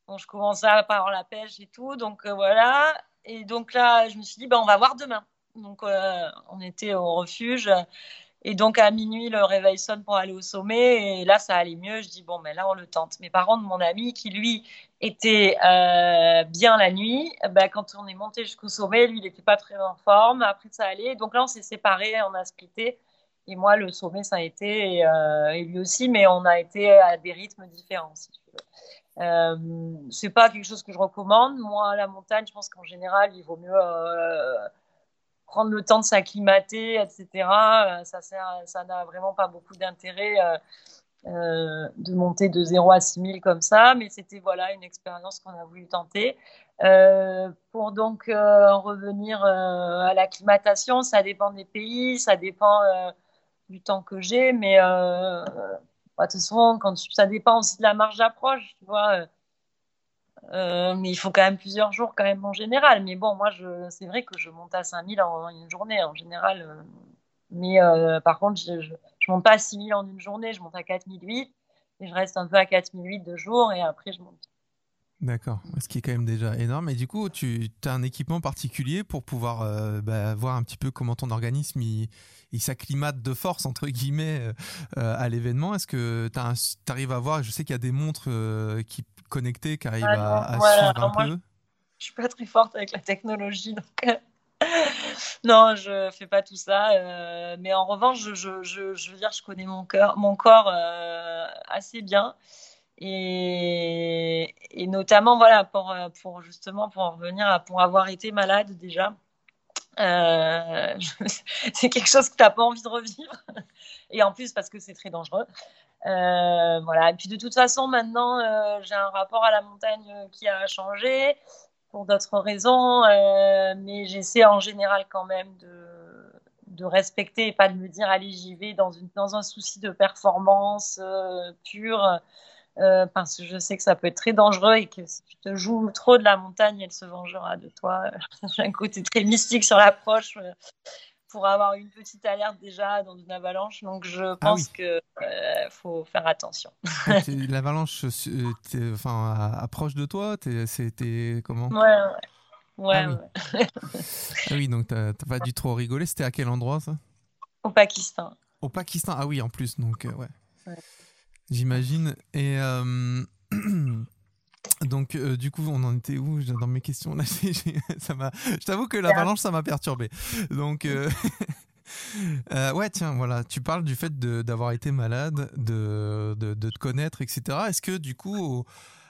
[SPEAKER 2] bon, je commençais à avoir la pêche et tout, donc voilà. Et donc là, je me suis dit, ben, on va voir demain. Donc, euh, on était au refuge. Et donc, à minuit, le réveil sonne pour aller au sommet. Et là, ça allait mieux. Je dis, bon, mais là, on le tente. Mes parents de mon ami, qui lui était euh, bien la nuit, ben, quand on est monté jusqu'au sommet, lui, il n'était pas très en forme. Après, ça allait. Donc là, on s'est séparés, on a splitté. Et moi, le sommet, ça a été, et, euh, lui aussi, mais on a été à des rythmes différents, si tu veux. Euh, c'est pas quelque chose que je recommande. Moi, la montagne, je pense qu'en général, il vaut mieux euh, prendre le temps de s'acclimater, etc. Euh, ça ça n'a vraiment pas beaucoup d'intérêt euh, de monter de 0 à 6000 comme ça, mais c'était voilà une expérience qu'on a voulu tenter. pour donc en revenir à l'acclimatation, ça dépend des pays, ça dépend du temps que j'ai, mais de toute façon, quand ça dépend aussi de la marge d'approche, tu vois. Euh, euh, mais il faut quand même plusieurs jours quand même en général. Mais bon, moi, c'est vrai que je monte à 5000 en, une journée en général. Euh. mais par contre, je, je, monte pas à 6000 en une journée, je monte à 4008 et je reste un peu à 4008 de jours et après je monte.
[SPEAKER 1] D'accord, ce qui est quand même déjà énorme. Et du coup, tu as un équipement particulier pour pouvoir bah, voir un petit peu comment ton organisme il, il s'acclimate de force, entre guillemets, euh, euh, à l'événement. Est-ce que tu arrives à voir, je sais qu'il y a des montres euh, qui connectées qui arrivent à, suivre un peu
[SPEAKER 2] je suis pas très forte avec la technologie, donc non, je fais pas tout ça. Euh, mais en revanche, je, je, je, veux dire, je connais mon, cœur, mon corps euh, assez bien. Et, notamment, voilà, pour, pour justement, pour en revenir à pour avoir été malade déjà. Euh, c'est quelque chose que tu n'as pas envie de revivre. Et en plus, parce que c'est très dangereux. voilà. Et puis de toute façon, maintenant, j'ai un rapport à la montagne qui a changé pour d'autres raisons, euh, mais j'essaie en général quand même de, de, respecter et pas de me dire allez j'y vais dans, une, dans un souci de performance euh, pure, euh, parce que je sais que ça peut être très dangereux et que si tu te joues trop de la montagne, elle se vengera de toi. J'ai un côté très mystique sur l'approche pour avoir une petite alerte déjà dans une avalanche. Donc je ah pense qu'il euh, faut faire attention.
[SPEAKER 1] L'avalanche euh, enfin, approche de toi C'était comment?
[SPEAKER 2] Ouais, ouais.
[SPEAKER 1] ouais, ah, oui. ah oui, donc t'as pas dû trop rigoler. C'était à quel endroit ça?
[SPEAKER 2] Au Pakistan.
[SPEAKER 1] Au Pakistan, ah oui, en plus, donc euh, ouais. J'imagine. Et Donc, euh, du coup, on en était où? Dans mes questions là ça Je t'avoue que l'avalanche, ça m'a perturbé. Donc, euh, euh, ouais, tiens, voilà, tu parles du fait d'avoir été malade, de, de, de, te connaître, etc. Est-ce que, du coup,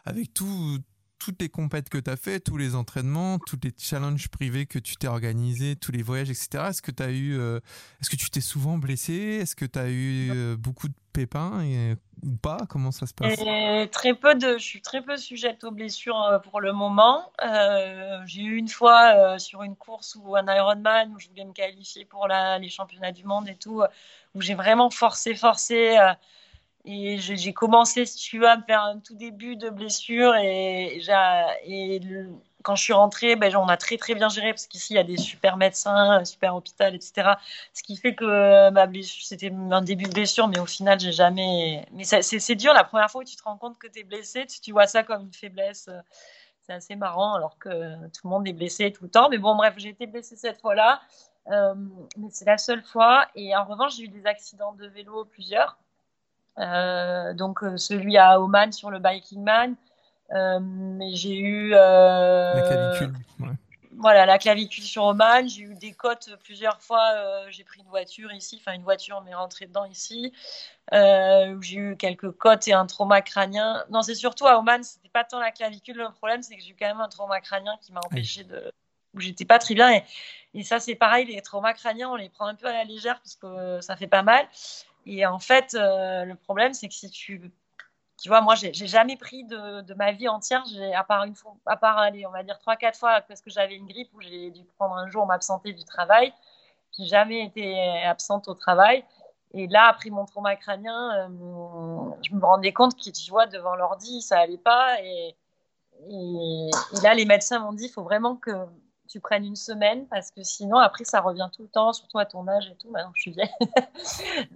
[SPEAKER 1] avec tout, toutes les compètes que tu as fait, tous les entraînements, tous les challenges privés que tu t'es organisé, tous les voyages, etc. Est-ce que tu as eu, euh, est-ce que tu t'es souvent blessé? Est-ce que tu as eu euh, beaucoup de pépins et, ou pas? Comment ça se passe?
[SPEAKER 2] Très peu de, je suis très peu sujette aux blessures euh, pour le moment. j'ai eu une fois sur une course ou un Ironman où je voulais me qualifier pour la, les championnats du monde et tout, où j'ai vraiment forcé, forcé. Et j'ai commencé, si tu veux, à me faire un tout début de blessure. Et, quand je suis rentrée, ben, on a très très bien géré parce qu'ici, il y a des super médecins, super hôpital, etc. Ce qui fait que ma blessure, c'était un début de blessure, mais au final, j'ai jamais. Mais c'est dur la première fois où tu te rends compte que tu es blessé, tu, vois ça comme une faiblesse. C'est assez marrant alors que tout le monde est blessé tout le temps. Mais bon, bref, j'ai été blessée cette fois-là. Euh, mais c'est la seule fois. Et en revanche, j'ai eu des accidents de vélo, plusieurs. Euh, donc euh, celui à Oman sur le Biking Man. Euh, j'ai eu la clavicule. Voilà, la clavicule sur Oman. J'ai eu des côtes plusieurs fois. j'ai pris une voiture ici, enfin une voiture m'est rentrée dedans ici. j'ai eu quelques côtes et un trauma crânien. Non, c'est surtout à Oman, c'était pas tant la clavicule. Le problème, c'est que j'ai eu quand même un trauma crânien qui m'a empêché de où j'étais pas très bien. Et, et ça, c'est pareil, les traumas crâniens, on les prend un peu à la légère parce que ça fait pas mal. Et en fait, euh, le problème, c'est que si tu. Tu vois, moi, j'ai jamais pris de, ma vie entière, à part une fois, à part, allez, on va dire trois, quatre fois, parce que j'avais une grippe où j'ai dû prendre un jour m'absenter du travail. J'ai jamais été absente au travail. Et là, après mon trauma crânien, euh, je me rendais compte que, tu vois, devant l'ordi, ça allait pas. Et là, les médecins m'ont dit, il faut vraiment que tu prennes une semaine parce que sinon après ça revient tout le temps, surtout à ton âge et tout. Maintenant je suis vieille.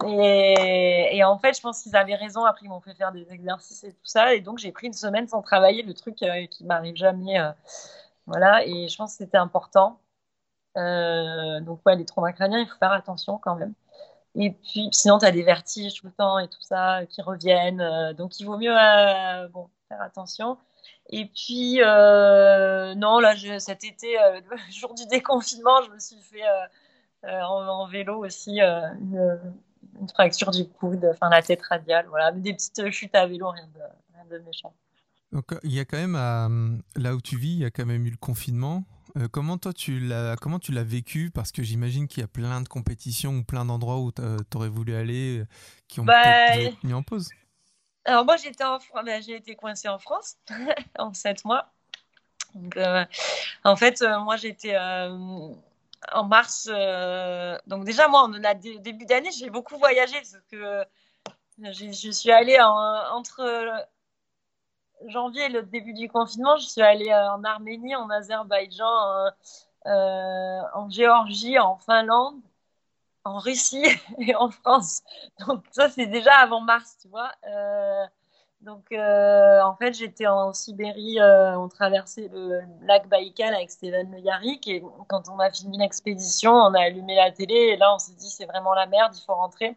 [SPEAKER 2] et, en fait, je pense qu'ils avaient raison. Après, ils m'ont fait faire des exercices et tout ça. Et donc j'ai pris une semaine sans travailler, le truc euh, qui m'arrive jamais. Euh, voilà. Et je pense que c'était important. Euh, donc ouais, les traumas crâniens, il faut faire attention quand même. Et puis sinon, tu as des vertiges tout le temps et tout ça qui reviennent. donc il vaut mieux bon, faire attention. Et puis, euh, non, là, cet été, euh, le jour du déconfinement, je me suis fait euh, en, vélo aussi une, fracture du coude, enfin la tête radiale, voilà, des petites chutes à vélo, rien de, méchant.
[SPEAKER 1] Donc, il y a quand même, là où tu vis, il y a quand même eu le confinement. comment toi tu l'as, comment tu l'as vécu? Parce que j'imagine qu'il y a plein de compétitions ou plein d'endroits où tu aurais voulu aller qui ont bah, été mis en pause.
[SPEAKER 2] Alors moi, j'étais en ben, j'ai été coincée en France en sept mois. Euh, en fait, euh, moi, j'étais euh, en mars. donc déjà, moi, au début d'année, j'ai beaucoup voyagé parce que je suis allée entre janvier et le début du confinement. Je suis allée en Arménie, en Azerbaïdjan, en Géorgie, en Finlande en Russie et en France. Donc ça, c'est déjà avant mars, tu vois. Euh, donc euh, en fait, j'étais en Sibérie, euh, on traversait le lac Baïkal avec Steven Le Yarrick et quand on a fini l'expédition, on a allumé la télé et là, on s'est dit c'est vraiment la merde, il faut rentrer.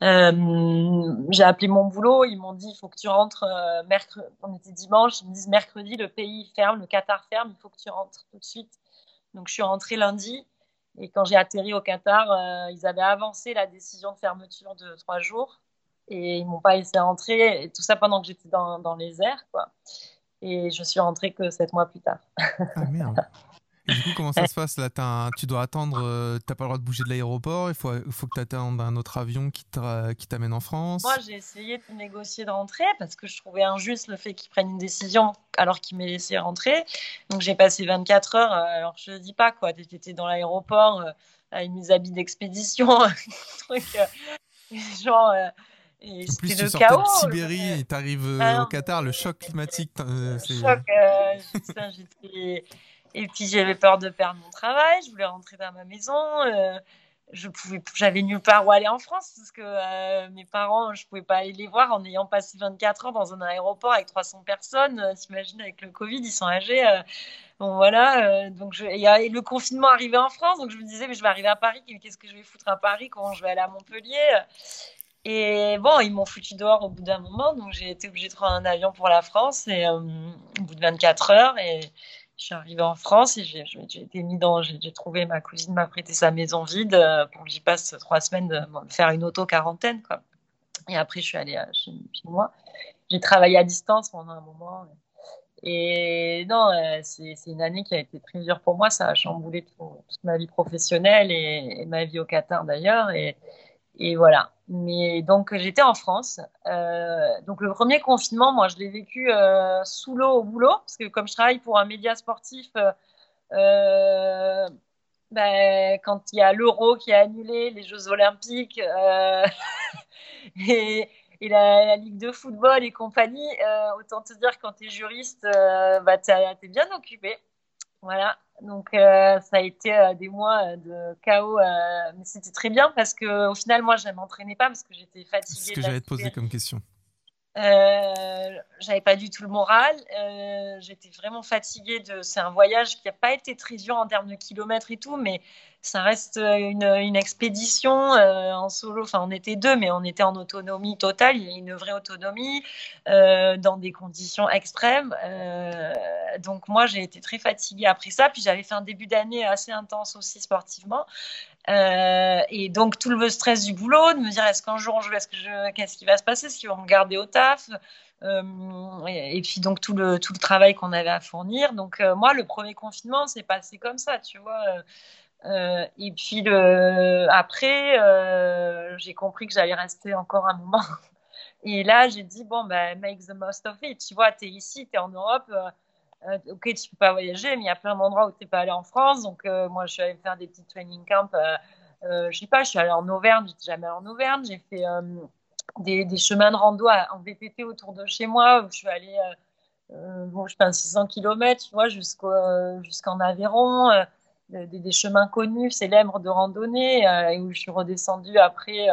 [SPEAKER 2] j'ai appelé mon boulot, ils m'ont dit il faut que tu rentres mercredi. On était dimanche, ils me disent mercredi le pays ferme, le Qatar ferme, il faut que tu rentres tout de suite. Donc je suis rentrée lundi et quand j'ai atterri au Qatar, ils avaient avancé la décision de fermeture de trois jours et ils m'ont pas laissé rentrer. Et tout ça pendant que j'étais dans, dans, les airs, quoi. Et je suis rentrée que sept mois plus tard.
[SPEAKER 1] ah merde. Et du coup, comment ça se passe là? Tu dois attendre, euh, tu n'as pas le droit de bouger de l'aéroport, il faut, faut que tu attendes un autre avion qui t'amène en France
[SPEAKER 2] Moi, j'ai essayé de négocier de rentrer parce que je trouvais injuste le fait qu'ils prennent une décision alors qu'ils m'aient laissé rentrer. Donc j'ai passé 24 heures, euh, alors je ne dis pas quoi, tu étais dans l'aéroport euh, avec mes habits d'expédition, truc, genre
[SPEAKER 1] et en plus, tu sortais de Sibérie et tu arrives euh, au Qatar, le choc climatique.
[SPEAKER 2] Euh, choc, euh, et puis j'avais peur de perdre mon travail, je voulais rentrer dans ma maison. je pouvais, j'avais nulle part où aller en France parce que mes parents, je pouvais pas aller les voir en ayant passé 24 ans dans un aéroport avec 300 personnes. T'imagines avec le Covid, ils sont âgés. Bon voilà, donc je, et, le confinement arrivait en France, donc je me disais mais je vais arriver à Paris, qu'est-ce que je vais foutre à Paris, comment je vais aller à Montpellier? Et bon, ils m'ont foutu dehors au bout d'un moment, donc j'ai été obligée de prendre un avion pour la France et euh, au bout de 24 heures. Et je suis arrivée en France et j'ai été mis dans. J'ai trouvé ma cousine m'a prêté sa maison vide euh, pour que j'y passe trois semaines de faire une auto quarantaine quoi. Et après, je suis allée euh, chez, moi. J'ai travaillé à distance pendant un moment. Et non, c'est une année qui a été très dure pour moi. Ça a chamboulé toute ma vie professionnelle et, ma vie au Qatar d'ailleurs. Et voilà. Mais donc j'étais en France. Euh, donc le premier confinement, moi je l'ai vécu euh, sous l'eau au boulot parce que comme je travaille pour un média sportif, euh, ben, quand il y a l'Euro qui est annulé, les Jeux Olympiques et, la, Ligue de football et compagnie, autant te dire quand tu es juriste, bah, tu es bien occupé. Voilà. Donc euh, ça a été euh, des mois euh, de chaos, mais c'était très bien parce que au final moi je m'entraînais pas parce que j'étais fatiguée.
[SPEAKER 1] C'est ce que j'allais te poser comme question.
[SPEAKER 2] J'avais pas du tout le moral. J'étais vraiment fatiguée de. C'est un voyage qui n'a pas été très dur en termes de kilomètres et tout, mais ça reste une, une expédition en solo. Enfin, on était deux, mais on était en autonomie totale. Il y a une vraie autonomie dans des conditions extrêmes. donc moi, j'ai été très fatiguée après ça. Puis j'avais fait un début d'année assez intense aussi sportivement. Euh, et donc tout le stress du boulot, de me dire est-ce qu'un jour qu'est-ce qui va se passer, est-ce qu'ils vont me garder au taf, euh, et, puis donc tout le tout le travail qu'on avait à fournir. Donc euh, moi le premier confinement c'est passé comme ça, tu vois. et puis après j'ai compris que j'allais rester encore un moment. Et là j'ai dit bon ben make the most of it. Tu vois, tu es ici, tu es en Europe euh, ok, tu peux pas voyager, mais il y a plein d'endroits où tu n'es pas allé en France. Donc, euh, moi, je suis allée faire des petits training camps. Euh, je sais pas, je suis allée en Auvergne, j'étais jamais allée en Auvergne. J'ai fait des, chemins de rando en VTT autour de chez moi, où je suis allée, bon, je fais 600 km, tu vois, jusqu'en Aveyron. Des, chemins connus, célèbres de randonnée, et où je suis redescendue après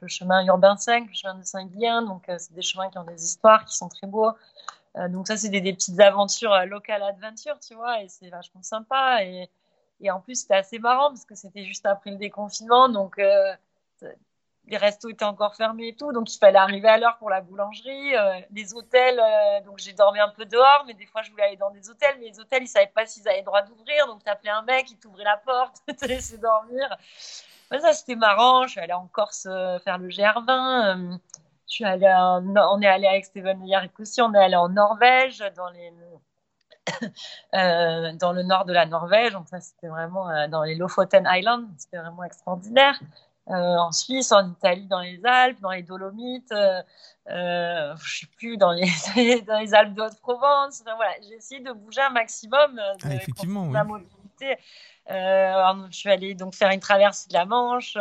[SPEAKER 2] le chemin urbain 5, le chemin de Saint-Guyen. Donc, c'est des chemins qui ont des histoires, qui sont très beaux. Euh, donc ça, c'est des, petites aventures euh, locales adventure, tu vois, et c'est vachement sympa. Et, et en plus, c'était assez marrant parce que c'était juste après le déconfinement, donc euh, les restos étaient encore fermés et tout, donc il fallait arriver à l'heure pour la boulangerie, les hôtels. donc j'ai dormi un peu dehors, mais des fois je voulais aller dans des hôtels, mais les hôtels ils savaient pas s'ils avaient le droit d'ouvrir, donc t'appelais un mec, il t'ouvrait la porte, te laissait dormir. ça c'était marrant. Je suis allée en Corse faire le GR20 je suis allée on est allé avec Steven Yarrick aussi, on est allé en Norvège, dans les, euh, dans le nord de la Norvège. Donc ça, c'était vraiment euh, dans les Lofoten Islands. C'était vraiment extraordinaire. Euh, en Suisse, en Italie, dans les Alpes, dans les Dolomites, je sais plus, dans les, dans les Alpes de Haute-Provence. Enfin, voilà, j'ai essayé de bouger un maximum de
[SPEAKER 1] ah, effectivement,
[SPEAKER 2] oui. mobilité. je suis allée donc faire une traversée de la Manche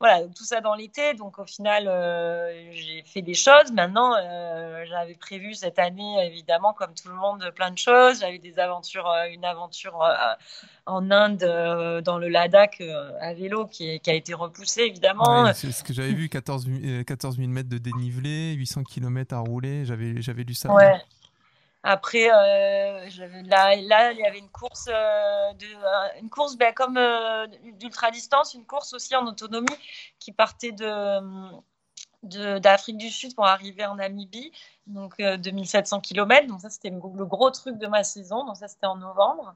[SPEAKER 2] voilà, tout ça dans l'été. Donc au final, euh, j'ai fait des choses. Maintenant, euh, j'avais prévu cette année, évidemment, comme tout le monde, plein de choses. J'avais des aventures, euh, une aventure en Inde, dans le Ladakh, à vélo, qui, a été repoussée, évidemment.
[SPEAKER 1] c'est ce que j'avais vu, 14, 000 mètres de dénivelé, 800 km à rouler. J'avais, j'avais lu ça.
[SPEAKER 2] Ouais. Après, euh, là, là, il y avait une course, de, une course ben, comme d'ultra distance, une course aussi en autonomie qui partait de d'Afrique du Sud pour arriver en Namibie, donc 2700 km. Donc ça, c'était le gros truc de ma saison. Donc ça, c'était en novembre.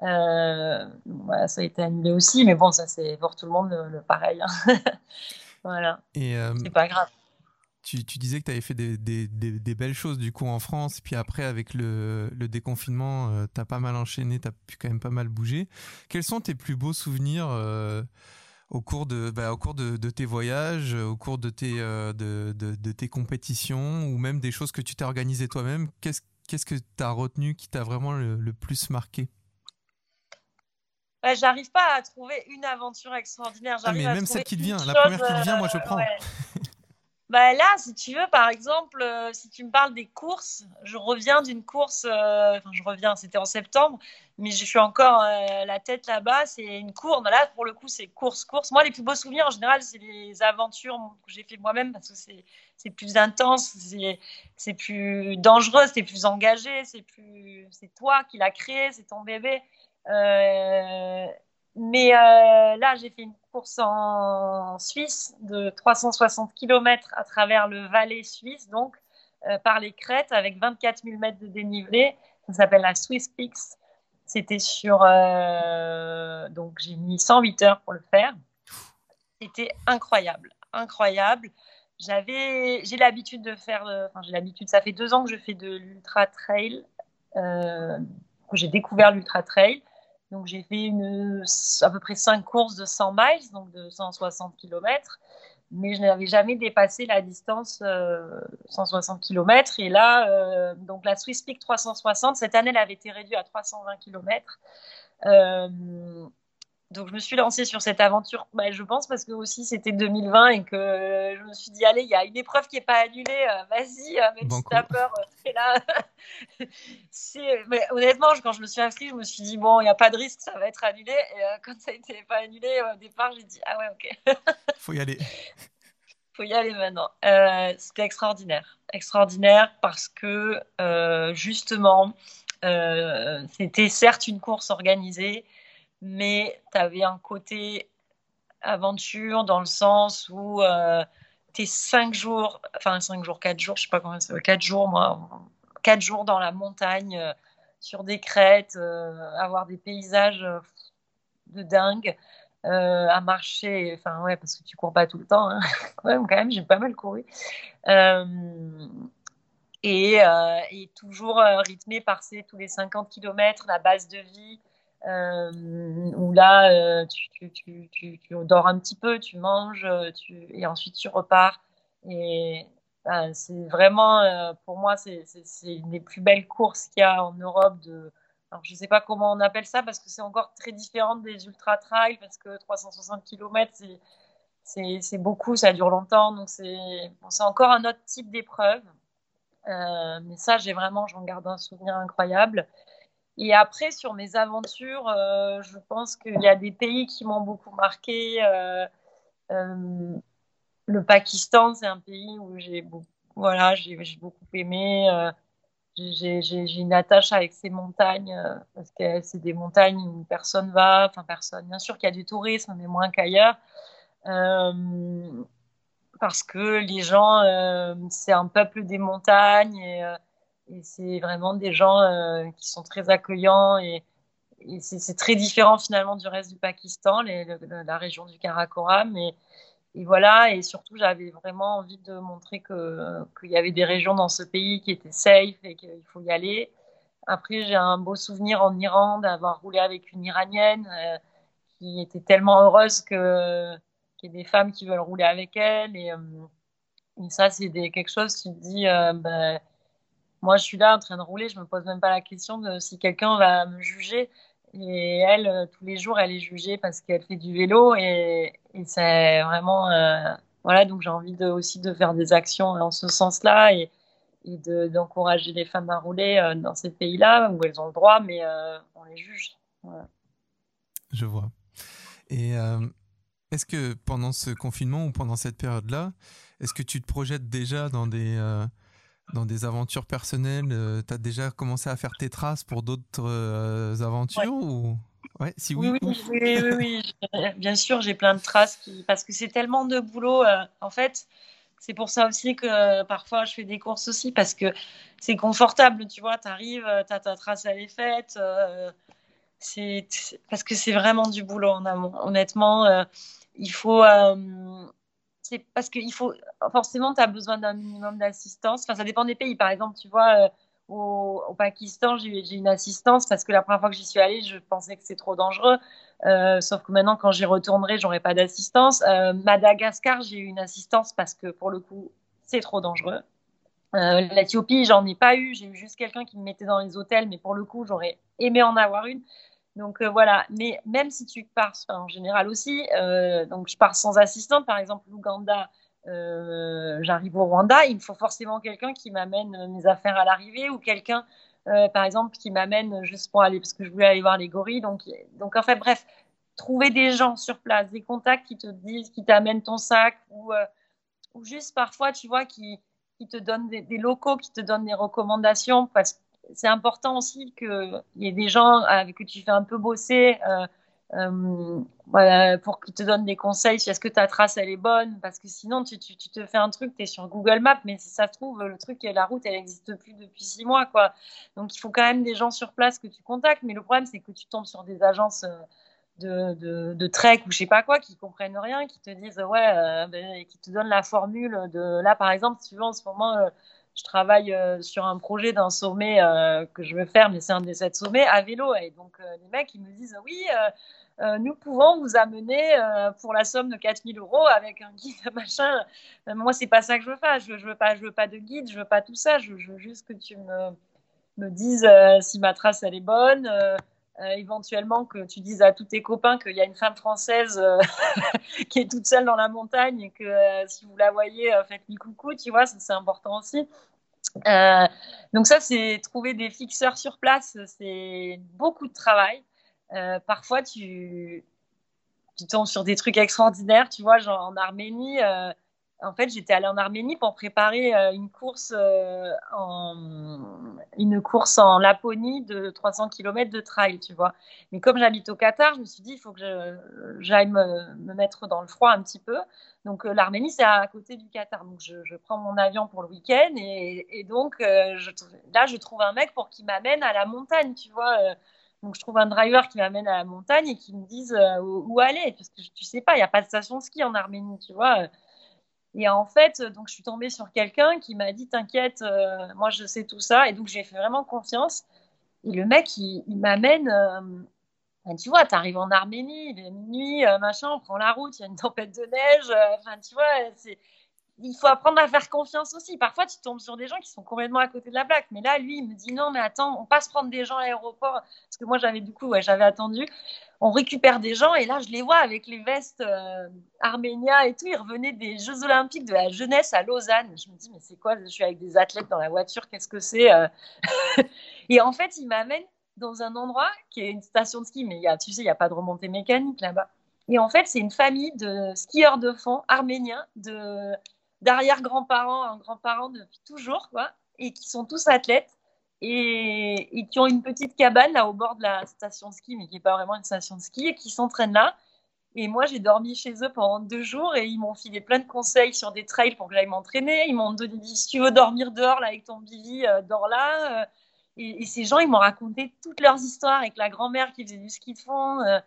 [SPEAKER 2] ça a été annulé aussi, mais bon, ça c'est pour tout le monde le, pareil. Hein. voilà. C'est pas grave
[SPEAKER 1] tu, disais que tu avais fait des, belles choses du coup en France, puis après avec le, déconfinement, euh, tu as pas mal enchaîné, tu as pu quand même pas mal bouger. Quels sont tes plus beaux souvenirs euh, au cours, de, bah, au cours de, tes voyages, au cours de tes, euh, de, tes compétitions, ou même des choses que tu t'es organisé toi-même? Qu'est-ce qu'est-ce que tu as retenu qui t'a vraiment le, plus marqué?
[SPEAKER 2] J'arrive pas à trouver une aventure extraordinaire.
[SPEAKER 1] Ah, mais même celle qui te vient, la première qui te vient, moi je prends.
[SPEAKER 2] Bah là, si tu veux, par exemple, euh, si tu me parles des courses, je reviens d'une course, euh, enfin je reviens, c'était en septembre, mais je suis encore euh, la tête là-bas, c'est une course. Là, pour le coup, c'est course, course. Moi, les plus beaux souvenirs, en général, c'est les aventures que j'ai fait moi-même parce que c'est plus intense, c'est plus dangereux, c'est plus engagé, c'est plus c'est toi qui l'as créé, c'est ton bébé. Mais là, j'ai fait une course en Suisse de 360 km à travers le Valais suisse, donc euh, par les crêtes avec 24 000 mètres de dénivelé. Ça s'appelle la Swiss Peaks. C'était sur. Euh, donc j'ai mis 108 heures pour le faire. C'était incroyable, incroyable. J'avais, j'ai l'habitude de faire. Enfin, j'ai l'habitude. Ça fait deux ans que je fais de l'ultra trail. j'ai découvert l'ultra trail. Donc j'ai fait une, à peu près 5 courses de 100 miles, donc de 160 km, mais je n'avais jamais dépassé la distance 160 euh, km. Et là, euh, donc la Swiss Peak 360, cette année, elle avait été réduite à 320 km. Euh, donc je me suis lancée sur cette aventure, bah, je pense parce que aussi c'était 2020 et que je me suis dit allez, il y a une épreuve qui n'est pas annulée, euh, vas-y, euh, même si tu as peur, c'est là. mais honnêtement, quand je me suis inscrite, je me suis dit bon, il n'y a pas de risque, ça va être annulé. Et euh, quand ça n'était pas annulé au départ, j'ai dit ah ouais, ok.
[SPEAKER 1] Faut y aller.
[SPEAKER 2] Faut y aller maintenant. c'était extraordinaire, extraordinaire parce que justement, c'était certes une course organisée mais tu avais un côté aventure dans le sens où euh, tu es 5 jours, enfin 5 jours, 4 jours, je sais pas comment c'est, 4 jours, moi, 4 jours dans la montagne, euh, sur des crêtes, euh, avoir des paysages de dingue. à marcher, enfin ouais, parce que tu cours pas tout le temps, hein. quand même, j'ai pas mal couru. Et, et, toujours rythmé par ces, tous les 50 km, la base de vie, euh, où là, euh, tu, dors un petit peu, tu manges, tu, et ensuite tu repars. Et ben, c'est vraiment, euh, pour moi, c'est une des plus belles courses qu'il y a en Europe. Je ne sais pas comment on appelle ça parce que c'est encore très différent des ultra trails parce que 360 km, c'est beaucoup, ça dure longtemps. Donc, c'est encore un autre type d'épreuve. Euh, mais ça, j'ai vraiment, j'en garde un souvenir incroyable. Et après, sur mes aventures, euh, je pense qu'il y a des pays qui m'ont beaucoup marqué. Euh, euh, le Pakistan, c'est un pays où j'ai beaucoup, voilà, j'ai beaucoup aimé. j'ai une attache avec ces montagnes parce que c'est des montagnes où personne va, enfin personne. Bien sûr qu'il y a du tourisme, mais moins qu'ailleurs. parce que les gens, c'est un peuple des montagnes et c'est vraiment des gens euh, qui sont très accueillants et, c'est très différent finalement du reste du Pakistan, la région du Karakoram. Et, voilà, et surtout j'avais vraiment envie de montrer qu'il y avait des régions dans ce pays qui étaient safe et qu'il faut y aller. Après, j'ai un beau souvenir en Iran d'avoir roulé avec une Iranienne euh, qui était tellement heureuse que qu'il y ait des femmes qui veulent rouler avec elle. Et, euh, ça, c'est quelque chose, tu te dis, ben, moi, je suis là en train de rouler, je me pose même pas la question de si quelqu'un va me juger. Et elle, euh, tous les jours, elle est jugée parce qu'elle fait du vélo et, c'est vraiment euh, voilà. Donc j'ai envie aussi de faire des actions en ce sens-là et, d'encourager les femmes à rouler euh, dans ces pays-là où elles ont le droit, mais on les juge.
[SPEAKER 1] Je vois. Et est-ce que pendant ce confinement ou pendant cette période-là, est-ce que tu te projettes déjà dans des dans des aventures personnelles Tu as déjà commencé à faire tes traces pour d'autres aventures ou...
[SPEAKER 2] Ouais, si oui, oui, oui, oui, bien sûr, j'ai plein de traces qui... parce que c'est tellement de boulot. en fait, c'est pour ça aussi que parfois je fais des courses aussi parce que c'est confortable, tu vois, tu arrives, tu as ta trace, elle est faite. c'est parce que c'est vraiment du boulot en amont. Honnêtement, il faut c'est parce qu'il faut forcément tu as besoin d'un minimum d'assistance. Enfin, ça dépend des pays. Par exemple, tu vois, au, Pakistan, j'ai une assistance parce que la première fois que j'y suis allée, je pensais que c'est trop dangereux. Euh, sauf que maintenant, quand j'y retournerai, j'aurai pas d'assistance. Euh, Madagascar, j'ai eu une assistance parce que pour le coup, c'est trop dangereux. Euh, L'Éthiopie, j'en ai pas eu. J'ai eu juste quelqu'un qui me mettait dans les hôtels, mais pour le coup, j'aurais aimé en avoir une. Donc voilà. Mais même si tu pars, en général aussi, donc je pars sans assistante, par exemple l'Ouganda euh, j'arrive au Rwanda, il me faut forcément quelqu'un qui m'amène mes affaires à l'arrivée ou quelqu'un, euh, par exemple, qui m'amène juste pour aller, parce que je voulais aller voir les gorilles. Donc, donc en fait, bref, trouver des gens sur place, des contacts qui te disent, qui t'amènent ton sac ou, euh, ou juste parfois, tu vois, qui, qui te donnent des, des, locaux, qui te donnent des recommandations parce que c'est important aussi qu'il y ait des gens avec qui tu fais un peu bosser. Euh, euh, pour qu'ils te donnent des conseils si est-ce que ta trace elle est bonne parce que sinon tu, te fais un truc tu es sur Google Maps mais si ça se trouve le truc la route elle n'existe plus depuis six mois quoi donc il faut quand même des gens sur place que tu contactes mais le problème c'est que tu tombes sur des agences euh, de, de, trek ou je sais pas quoi qui comprennent rien qui te disent ouais euh, ben, qui te donnent la formule de là par exemple tu veux en ce moment je travaille sur un projet d'un sommet que je veux faire, mais c'est un des sept sommets à vélo. Et donc, les mecs, ils me disent Oui, euh, nous pouvons vous amener euh, pour la somme de 4000 euros avec un guide, machin. Euh, moi, c'est pas ça que je veux faire. Je, je veux pas, je veux pas de guide, je veux pas tout ça. Je, veux juste que tu me dises si ma trace elle est bonne. Éventuellement que tu dises à tous tes copains qu'il y a une femme française qui est toute seule dans la montagne et que si vous la voyez, faites-lui coucou, tu vois, c'est important aussi. donc ça, c'est trouver des fixeurs sur place, c'est beaucoup de travail. Euh, parfois tu, tu tombes sur des trucs extraordinaires, tu vois, genre en Arménie. Euh, en fait, j'étais allée en Arménie pour préparer euh, une course en une course en Laponie de 300 km de trail, tu vois. Mais comme j'habite au Qatar, je me suis dit il faut que j'aille me, me, mettre dans le froid un petit peu. Donc l'Arménie c'est à côté du Qatar, donc je, prends mon avion pour le week-end et, donc là je trouve un mec pour qu'il m'amène à la montagne, tu vois donc, je trouve un driver qui m'amène à la montagne et qui me dise euh, où, aller. Parce que tu sais pas, il n'y a pas de station ski en Arménie, tu vois. Et en fait, donc, je suis tombée sur quelqu'un qui m'a dit T'inquiète, euh, moi, je sais tout ça. Et donc, j'ai fait vraiment confiance. Et le mec, il, m'amène. Euh, tu vois, tu arrives en Arménie, il est minuit, machin, on prend la route, il y a une tempête de neige. Enfin, tu vois, il faut apprendre à faire confiance aussi. Parfois, tu tombes sur des gens qui sont complètement à côté de la plaque. Mais là, lui, il me dit non, mais attends, on passe prendre des gens à l'aéroport. Parce que moi, j'avais du coup, ouais, j'avais attendu. On récupère des gens et là, je les vois avec les vestes euh, et tout. Ils revenaient des Jeux Olympiques de la jeunesse à Lausanne. Je me dis, mais c'est quoi Je suis avec des athlètes dans la voiture, qu'est-ce que c'est euh? Et en fait, il m'amène dans un endroit qui est une station de ski, mais y a, tu sais, il n'y a pas de remontée mécanique là-bas. Et en fait, c'est une famille de skieurs de fond arméniens de d'arrière-grands-parents en grands-parents depuis toujours, quoi, et qui sont tous athlètes et, qui ont une petite cabane là au bord de la station de ski, mais qui n'est pas vraiment une station de ski, et qui s'entraînent là. Et moi, j'ai dormi chez eux pendant deux jours et ils m'ont filé plein de conseils sur des trails pour que j'aille m'entraîner. Ils m'ont dit si tu veux dormir dehors là avec ton billy, euh, dors là. Euh. et, ces gens, ils m'ont raconté toutes leurs histoires avec la grand-mère qui faisait du ski de fond. Euh.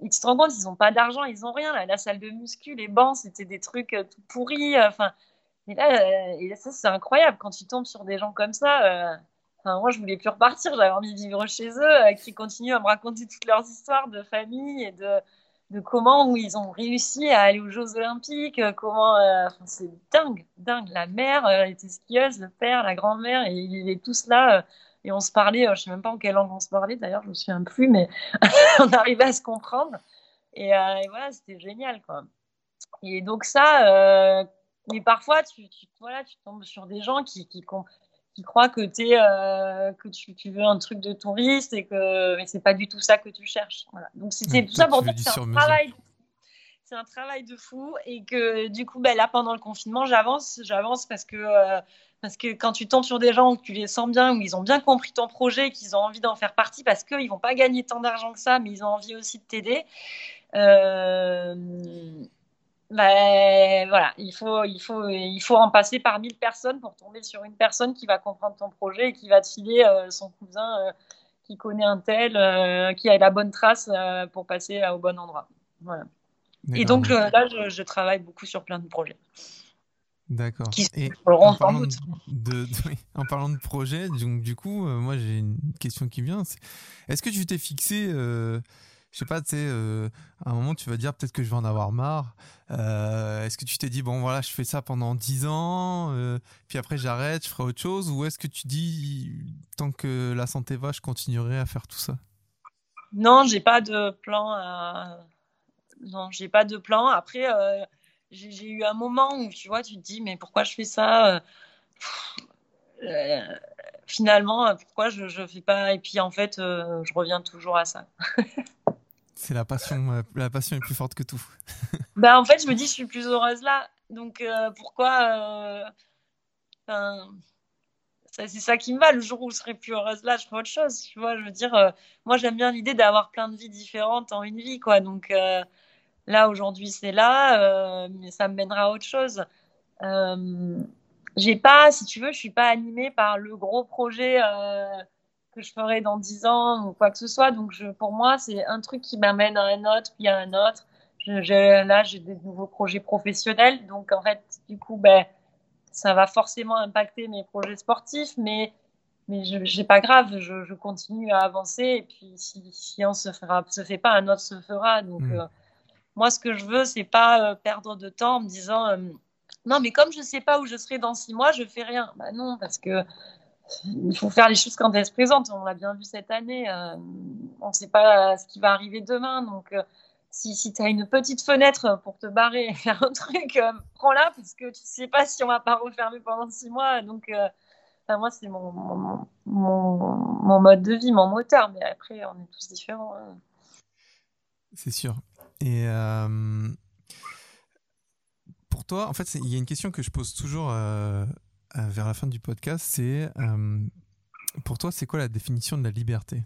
[SPEAKER 2] Et tu te rends compte, ils n'ont pas d'argent, ils n'ont rien. La salle de muscu, les bancs, c'était des trucs tout pourris. Enfin, et là, ça, c'est incroyable quand tu tombes sur des gens comme ça. Moi, je voulais plus repartir. J'avais envie de vivre chez eux, qui continuent à me raconter toutes leurs histoires de famille et de, comment ils ont réussi à aller aux Jeux Olympiques. Comment, c'est dingue, dingue. La mère était skieuse, le père, la grand-mère, et ils étaient tous là et on se parlait, euh, je sais même pas en quelle langue on se parlait d'ailleurs, je me souviens plus, mais on arrivait à se comprendre. Et, euh, voilà, c'était génial, quoi. Et donc ça, euh, mais parfois, tu, tu, voilà, tu tombes sur des gens qui, qui, qui croient que, es, euh, que tu, tu, veux un truc de touriste et que mais c'est pas du tout ça que tu cherches. Voilà. Donc c'était tout ça pour dire que c'est un travail. c'est un travail de fou et que du coup, ben, là, pendant le confinement, j'avance, j'avance parce que, euh, parce que quand tu tombes sur des gens où tu les sens bien, où ils ont bien compris ton projet, qu'ils ont envie d'en faire partie, parce qu'ils vont pas gagner tant d'argent que ça, mais ils ont envie aussi de t'aider. Euh, ben, voilà, il faut, il, faut, il faut en passer par 1000 personnes pour tomber sur une personne qui va comprendre ton projet et qui va te filer euh, son cousin qui connaît un tel, qui a la bonne trace pour passer au bon endroit. Voilà. Et donc là, je, travaille beaucoup sur plein de projets.
[SPEAKER 1] D'accord. Et en parlant de, de, en parlant de projet, donc du coup, euh, moi j'ai une question qui vient. Est-ce que tu t'es fixé, euh, je sais pas, tu sais, euh, à un moment tu vas dire peut-être que je vais en avoir marre. est-ce que tu t'es dit bon voilà, je fais ça pendant 10 ans, puis après j'arrête, je ferai autre chose, ou est-ce que tu dis tant que la santé va, je continuerai à faire tout ça?
[SPEAKER 2] Non, j'ai pas de plan à non, j'ai pas de plan. Après, euh, j'ai eu un moment où tu vois, tu te dis, mais pourquoi je fais ça euh, euh, Finalement, pourquoi je ne fais pas? Et puis en fait, je reviens toujours à ça.
[SPEAKER 1] C'est la passion, la passion est plus forte que tout.
[SPEAKER 2] bah, en fait, je me dis, je suis plus heureuse là. Donc pourquoi c'est ça qui me va. Le jour où je serai plus heureuse là, je ferai autre chose. Tu vois, je veux dire, moi j'aime bien l'idée d'avoir plein de vies différentes en une vie, quoi. Donc Là, aujourd'hui, c'est là, euh, mais ça me mènera à autre chose. Euh, j'ai pas, si tu veux, je suis pas animée par le gros projet euh, que je ferai dans 10 ans ou quoi que ce soit. Donc, je, pour moi, c'est un truc qui m'amène à un autre, puis à un autre. Je, là, j'ai des nouveaux projets professionnels. Donc, en fait, du coup, ben, ça va forcément impacter mes projets sportifs, mais mais je pas grave, je, je, continue à avancer et puis si, si on se fera, se fait pas, un autre se fera. Donc mmh. euh, moi, ce que je veux, c'est pas euh, perdre de temps en me disant euh, non, mais comme je sais pas où je serai dans six mois, je fais rien. Bah non, parce que il faut faire les choses quand elles se présentent. On l'a bien vu cette année. Euh, on ne sait pas ce qui va arriver demain. Donc, si, si tu as une petite fenêtre pour te barrer et faire un truc, prends-la parce que tu ne sais pas si on va pas refermer pendant six mois. Donc, moi, c'est mon mon, mon, mode de vie, mon moteur. Mais après, on est tous différents. Hein.
[SPEAKER 1] C'est sûr. Et euh, pour toi, en fait, il y a une question que je pose toujours euh, vers la fin du podcast, c'est euh, pour toi, c'est quoi la définition de la liberté?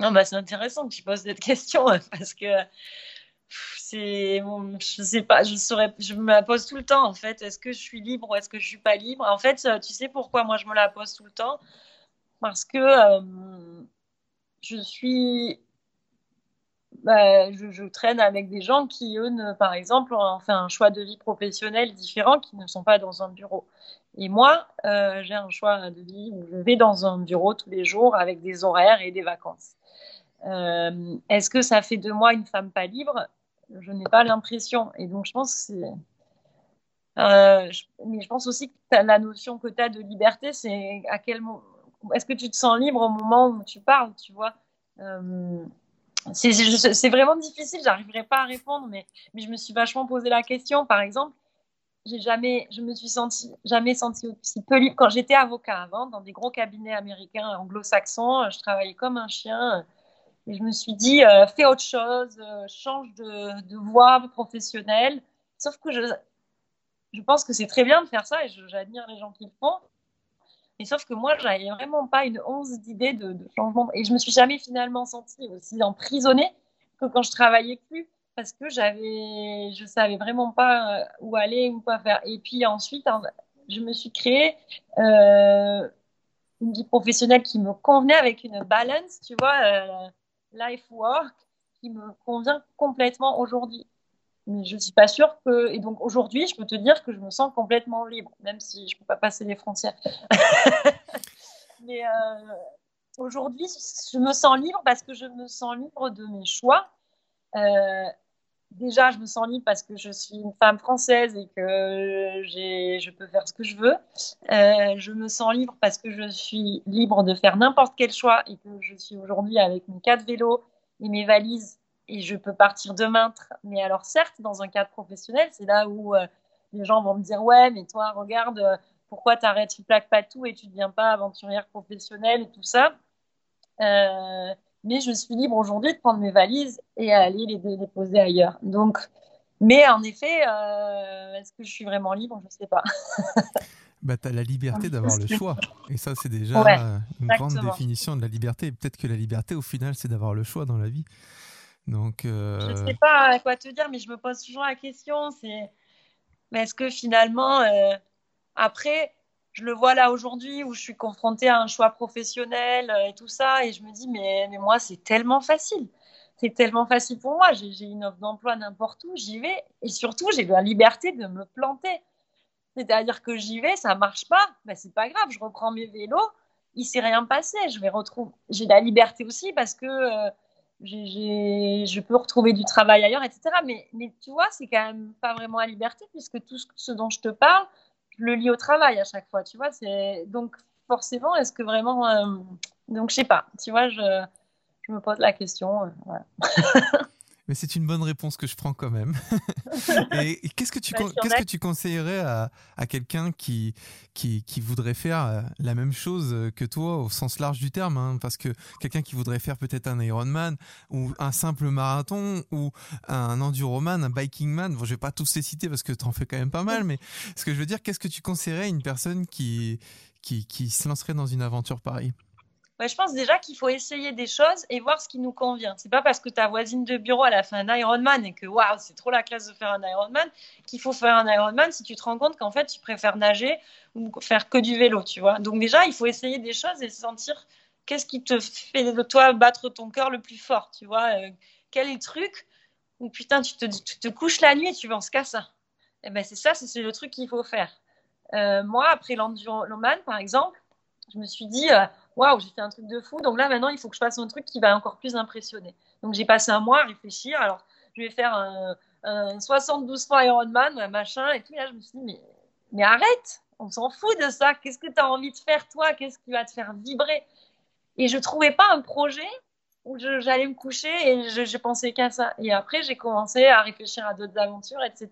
[SPEAKER 2] Non, bah, c'est intéressant que tu poses cette question parce que c'est je sais pas je saurais je me la pose tout le temps en fait. Est-ce que je suis libre ou est-ce que je suis pas libre? En fait tu sais pourquoi moi je me la pose tout le temps? Parce que je suis bah, je, traîne avec des gens qui, eux, par exemple, ont fait un choix de vie professionnel différent, qui ne sont pas dans un bureau. Et moi, euh, j'ai un choix de vie où je vais dans un bureau tous les jours avec des horaires et des vacances. Euh, est-ce que ça fait de moi une femme pas libre? Je n'ai pas l'impression. Et donc, je pense que c'est. Euh, mais je pense aussi que la notion que tu as de liberté, c'est à quel moment. Est-ce que tu te sens libre au moment où tu parles, tu vois? C'est vraiment difficile, j'arriverai pas à répondre, mais, je me suis vachement posé la question. Par exemple, j'ai jamais, je me suis senti, jamais senti aussi peu libre. Quand j'étais avocat avant, dans des gros cabinets américains, anglo-saxons, je travaillais comme un chien. Et je me suis dit, euh, fais autre chose, euh, change de, de, voie professionnelle. Sauf que je, je pense que c'est très bien de faire ça et j'admire les gens qui le font. Sauf que moi, j'avais vraiment pas une once d'idée de, changement. Et je me suis jamais finalement sentie aussi emprisonnée que quand je travaillais plus. Parce que j'avais, je savais vraiment pas euh, où aller ou quoi faire. Et puis ensuite, je me suis créée euh, une vie professionnelle qui me convenait avec une balance, tu vois, euh, life work, qui me convient complètement aujourd'hui mais je suis pas sûre que. Et donc aujourd'hui, je peux te dire que je me sens complètement libre, même si je peux pas passer les frontières. mais euh, aujourd'hui, je me sens libre parce que je me sens libre de mes choix. Euh, déjà, je me sens libre parce que je suis une femme française et que je peux faire ce que je veux. Euh, je me sens libre parce que je suis libre de faire n'importe quel choix et que je suis aujourd'hui avec mes quatre vélos et mes valises et je peux partir demain. Mais alors, certes, dans un cadre professionnel, c'est là où euh, les gens vont me dire Ouais, mais toi, regarde, euh, pourquoi tu arrêtes, tu plaques pas tout et tu ne deviens pas aventurière professionnelle et tout ça. Euh, mais je suis libre aujourd'hui de prendre mes valises et aller les déposer ailleurs. Donc, mais en effet, est-ce que je suis vraiment libre? Je ne sais pas.
[SPEAKER 1] bah, tu as la liberté d'avoir le choix. Et ça, c'est déjà une grande définition de la liberté. Peut-être que la liberté, au final, c'est d'avoir le choix dans la vie.
[SPEAKER 2] Euh... Je ne sais pas quoi te dire, mais je me pose toujours la question. C'est, est-ce que finalement, euh, après, je le vois là aujourd'hui où je suis confrontée à un choix professionnel euh, et tout ça, et je me dis, mais, mais moi, c'est tellement facile. C'est tellement facile pour moi. J'ai une offre d'emploi n'importe où, j'y vais. Et surtout, j'ai la liberté de me planter. C'est-à-dire que j'y vais, ça marche pas, ben, c'est pas grave, je reprends mes vélos, il s'est rien passé. Je vais retrouver. J'ai la liberté aussi parce que je peux retrouver du travail ailleurs, etc. Mais, tu vois, c'est quand même pas vraiment la liberté puisque tout ce dont je te parle, le lis au travail à chaque fois, tu vois. Donc forcément, est-ce que vraiment, euh, donc je sais pas, tu vois, je, je me pose la question. Euh,
[SPEAKER 1] Mais c'est une bonne réponse que je prends quand même. et, qu'est-ce que tu, bah, qu'est-ce que tu conseillerais à, à quelqu'un qui, qui, qui, voudrait faire euh, la même chose que toi au sens large du terme hein, Parce que quelqu'un qui voudrait faire peut-être un Ironman ou un simple marathon ou un enduroman, un bikingman, bon, je vais pas tous les citer parce que tu en fais quand même pas mal, mais ce que je veux dire, qu'est-ce que tu conseillerais à une personne qui, qui, qui se lancerait dans une aventure pareille?
[SPEAKER 2] Je pense déjà qu'il faut essayer des choses et voir ce qui nous convient. C'est pas parce que ta voisine de bureau a fait un Ironman et que waouh c'est trop la classe de faire un Ironman qu'il faut faire un Ironman si tu te rends compte qu'en fait tu préfères nager ou faire que du vélo, tu vois. Donc déjà il faut essayer des choses et sentir qu'est-ce qui te fait de toi battre ton cœur le plus fort, tu vois. Euh, quel est le truc où putain tu te, tu te couches la nuit et tu penses qu'à ça? Et eh ben c'est ça, c'est le truc qu'il faut faire. Euh, moi après l'Enduroman par exemple, je me suis dit euh, waouh, j'ai fait un truc de fou. Donc là, maintenant, il faut que je fasse un truc qui va encore plus impressionner. Donc j'ai passé un mois à réfléchir. Alors, je vais faire un, 72 fois Ironman, machin, et tout. là, je me suis dit, mais, mais arrête, on s'en fout de ça. Qu'est-ce que tu as envie de faire, toi? Qu'est-ce qui va te faire vibrer? Et je trouvais pas un projet où j'allais me coucher et je, pensais qu'à ça. Et après, j'ai commencé à réfléchir à d'autres aventures, etc.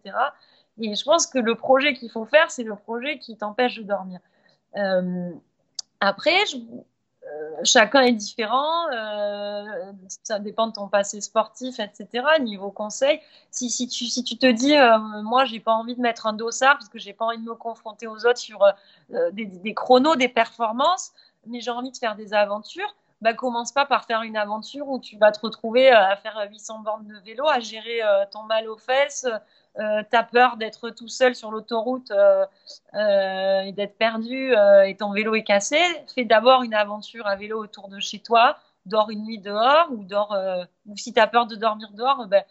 [SPEAKER 2] Et je pense que le projet qu'il faut faire, c'est le projet qui t'empêche de dormir. Euh, après, je, chacun est différent, euh, ça dépend de ton passé sportif, etc. Niveau conseil, si, si, tu, si tu te dis, euh, moi, j'ai pas envie de mettre un dossard parce que j'ai pas envie de me confronter aux autres sur des, des, chronos, des performances, mais j'ai envie de faire des aventures, bah, commence pas par faire une aventure où tu vas te retrouver à faire 800 bornes de vélo, à gérer ton mal aux fesses, euh, tu as peur d'être tout seul sur l'autoroute euh, euh, et d'être perdu et ton vélo est cassé, fais d'abord une aventure à vélo autour de chez toi, dors une nuit dehors ou, dors, ou si tu as peur de dormir dehors, ben,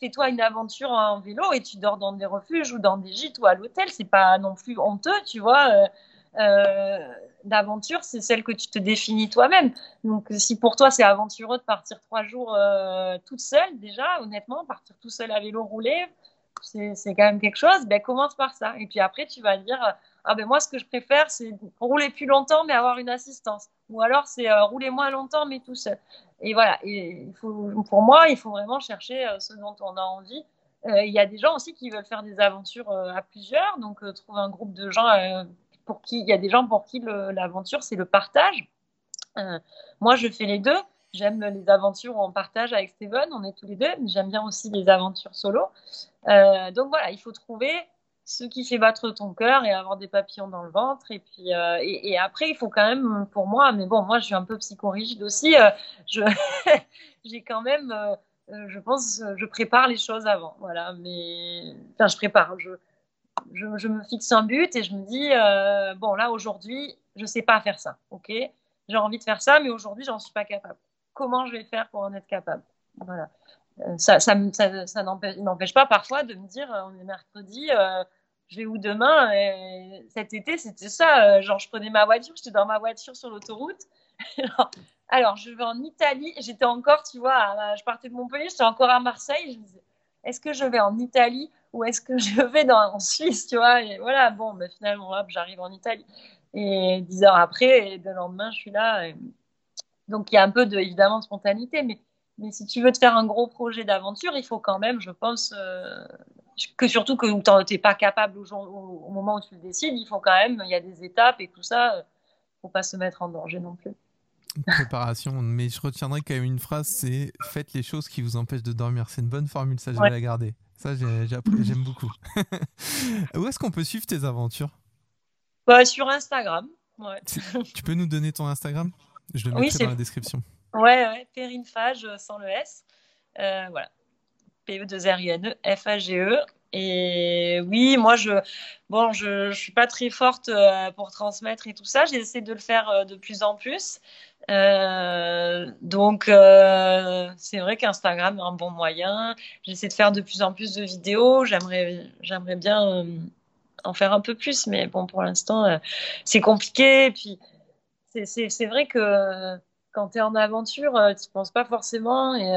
[SPEAKER 2] fais-toi une aventure en vélo et tu dors dans des refuges ou dans des gîtes ou à l'hôtel. C'est pas non plus honteux, tu vois. L'aventure, c'est celle que tu te définis toi-même. Donc, si pour toi c'est aventureux de partir trois jours toute seule, déjà, honnêtement, partir tout seul à vélo rouler, c'est quand même quelque chose, ben commence par ça. Et puis après, tu vas dire, ah ben moi, ce que je préfère, c'est rouler plus longtemps, mais avoir une assistance. Ou alors, c'est euh, rouler moins longtemps, mais tout seul. Et voilà, et pour moi, il faut vraiment chercher euh, ce dont on a envie. Euh, il y a des gens aussi qui veulent faire des aventures à plusieurs, donc trouver un groupe de gens pour qui, il y a des gens pour qui l'aventure, c'est le partage. moi, je fais les deux. J'aime les aventures on partage avec Steven, on est tous les deux, j'aime bien aussi les aventures solo. Euh, donc voilà, il faut trouver ce qui fait battre ton cœur et avoir des papillons dans le ventre. Et puis euh, et, après, il faut quand même, pour moi, mais bon, moi je suis un peu psychorigide aussi. Euh, je j'ai quand même, je pense, je prépare les choses avant. Voilà, mais enfin, je prépare. Je, je, me fixe un but et je me dis bon là aujourd'hui, je sais pas faire ça. Ok, j'ai envie de faire ça, mais aujourd'hui, j'en suis pas capable comment je vais faire pour en être capable? Voilà. Euh, ça, ça, n'empêche pas parfois de me dire, euh, on est mercredi, euh, je vais où demain? Et Cet été, c'était ça. genre, je prenais ma voiture, j'étais dans ma voiture sur l'autoroute. Alors, je vais en Italie. J'étais encore, tu vois, je partais de Montpellier, j'étais encore à Marseille. Je me disais, est-ce que je vais en Italie ou est-ce que je vais dans, en Suisse, tu vois Et voilà, bon, ben, finalement, j'arrive en Italie. Et dix heures après, et le lendemain, je suis là. Et, donc il y a un peu de, évidemment de spontanéité, mais, mais si tu veux te faire un gros projet d'aventure, il faut quand même, je pense, euh, que surtout que tu n'es pas capable au, au, moment où tu le décides, il faut quand même, il y a des étapes et tout ça, il ne faut pas se mettre en danger non plus.
[SPEAKER 1] préparation, mais je retiendrai quand même une phrase, c'est faites les choses qui vous empêchent de dormir. C'est une bonne formule, ça je vais la garder. Ça j'aime beaucoup. Où est-ce qu'on peut suivre tes aventures?
[SPEAKER 2] Bah, Sur Instagram.
[SPEAKER 1] Tu peux nous donner ton Instagram? Je le mettrai dans la description.
[SPEAKER 2] Ouais, ouais, Perinfage sans le S. Euh, voilà. P-E-2-R-I-N-E, F-A-G-E. Et oui, moi, je bon, je, suis pas très forte euh, pour transmettre et tout ça. J'essaie de le faire euh, de plus en plus. Euh, donc, c'est vrai qu'Instagram est un bon moyen. J'essaie de faire de plus en plus de vidéos. J'aimerais, j'aimerais bien en faire un peu plus, mais bon, pour l'instant, c'est compliqué. Et puis, c'est vrai que quand tu es en aventure, tu penses pas forcément. Et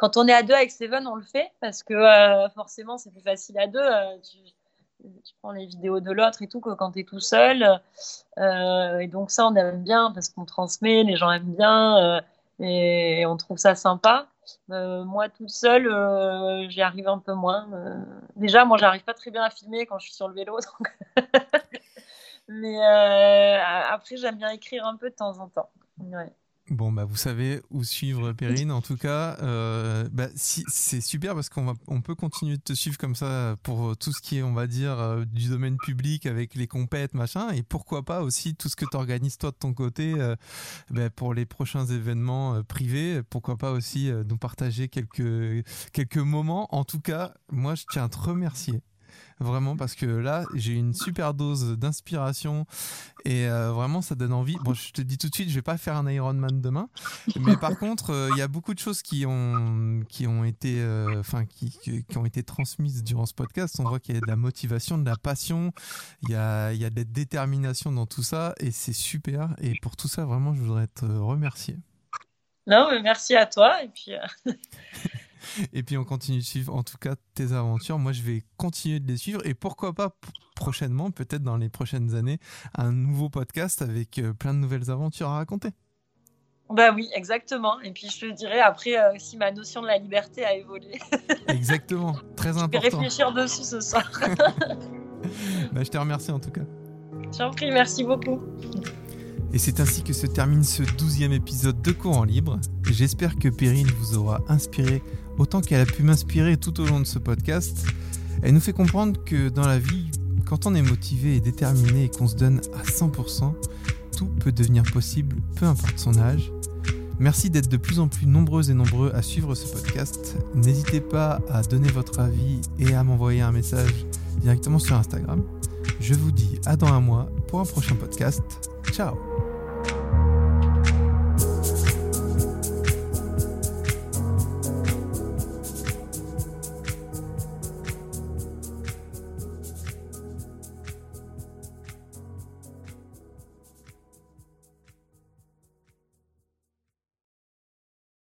[SPEAKER 2] quand on est à deux avec Steven, on le fait parce que euh, forcément, c'est plus facile à deux. Euh, tu, prends les vidéos de l'autre et tout que quand tu es tout seul. Euh, et donc, ça, on aime bien parce qu'on transmet, les gens aiment bien et, on trouve ça sympa. moi, toute seule, j'y arrive un peu moins. déjà, moi, j'arrive pas très bien à filmer quand je suis sur le vélo. Mais après, j'aime bien écrire un peu de temps en temps.
[SPEAKER 1] Bon, bah, vous savez où suivre Perrine. En tout cas, euh, bah, si, c'est super parce qu'on on peut continuer de te suivre comme ça pour tout ce qui est, on va dire, euh, du domaine public avec les compètes, machin. Et pourquoi pas aussi tout ce que tu organises toi de ton côté euh, bah, pour les prochains événements privés. Pourquoi pas aussi nous partager quelques, quelques moments. En tout cas, moi, je tiens à te remercier vraiment parce que là j'ai une super dose d'inspiration et euh, vraiment ça donne envie. Bon, je te dis tout de suite, je vais pas faire un Ironman demain, mais par contre euh, il y a beaucoup de choses qui ont qui ont été euh, enfin qui, qui, ont été transmises durant ce podcast. On voit qu'il y a de la motivation, de la passion, il y a il y a de la détermination dans tout ça et c'est super. Et pour tout ça vraiment je voudrais te remercier.
[SPEAKER 2] Non, mais merci à toi et puis.
[SPEAKER 1] Et puis on continue de suivre en tout cas tes aventures. Moi je vais continuer de les suivre et pourquoi pas prochainement, peut-être dans les prochaines années, un nouveau podcast avec euh, plein de nouvelles aventures à raconter.
[SPEAKER 2] Bah oui, exactement. Et puis je te dirai après euh, si ma notion de la liberté a évolué.
[SPEAKER 1] exactement, très important.
[SPEAKER 2] Je vais réfléchir dessus ce soir.
[SPEAKER 1] bah, je te remercie en tout cas.
[SPEAKER 2] J'en prie, merci beaucoup.
[SPEAKER 1] Et c'est ainsi que se termine ce douzième épisode de Courant Libre. J'espère que Perrine vous aura inspiré autant qu'elle a pu m'inspirer tout au long de ce podcast. Elle nous fait comprendre que dans la vie, quand on est motivé et déterminé et qu'on se donne à 100%, tout peut devenir possible, peu importe son âge. Merci d'être de plus en plus nombreuses et nombreux à suivre ce podcast. N'hésitez pas à donner votre avis et à m'envoyer un message directement sur Instagram. Je vous dis à dans un mois pour un prochain podcast. Ciao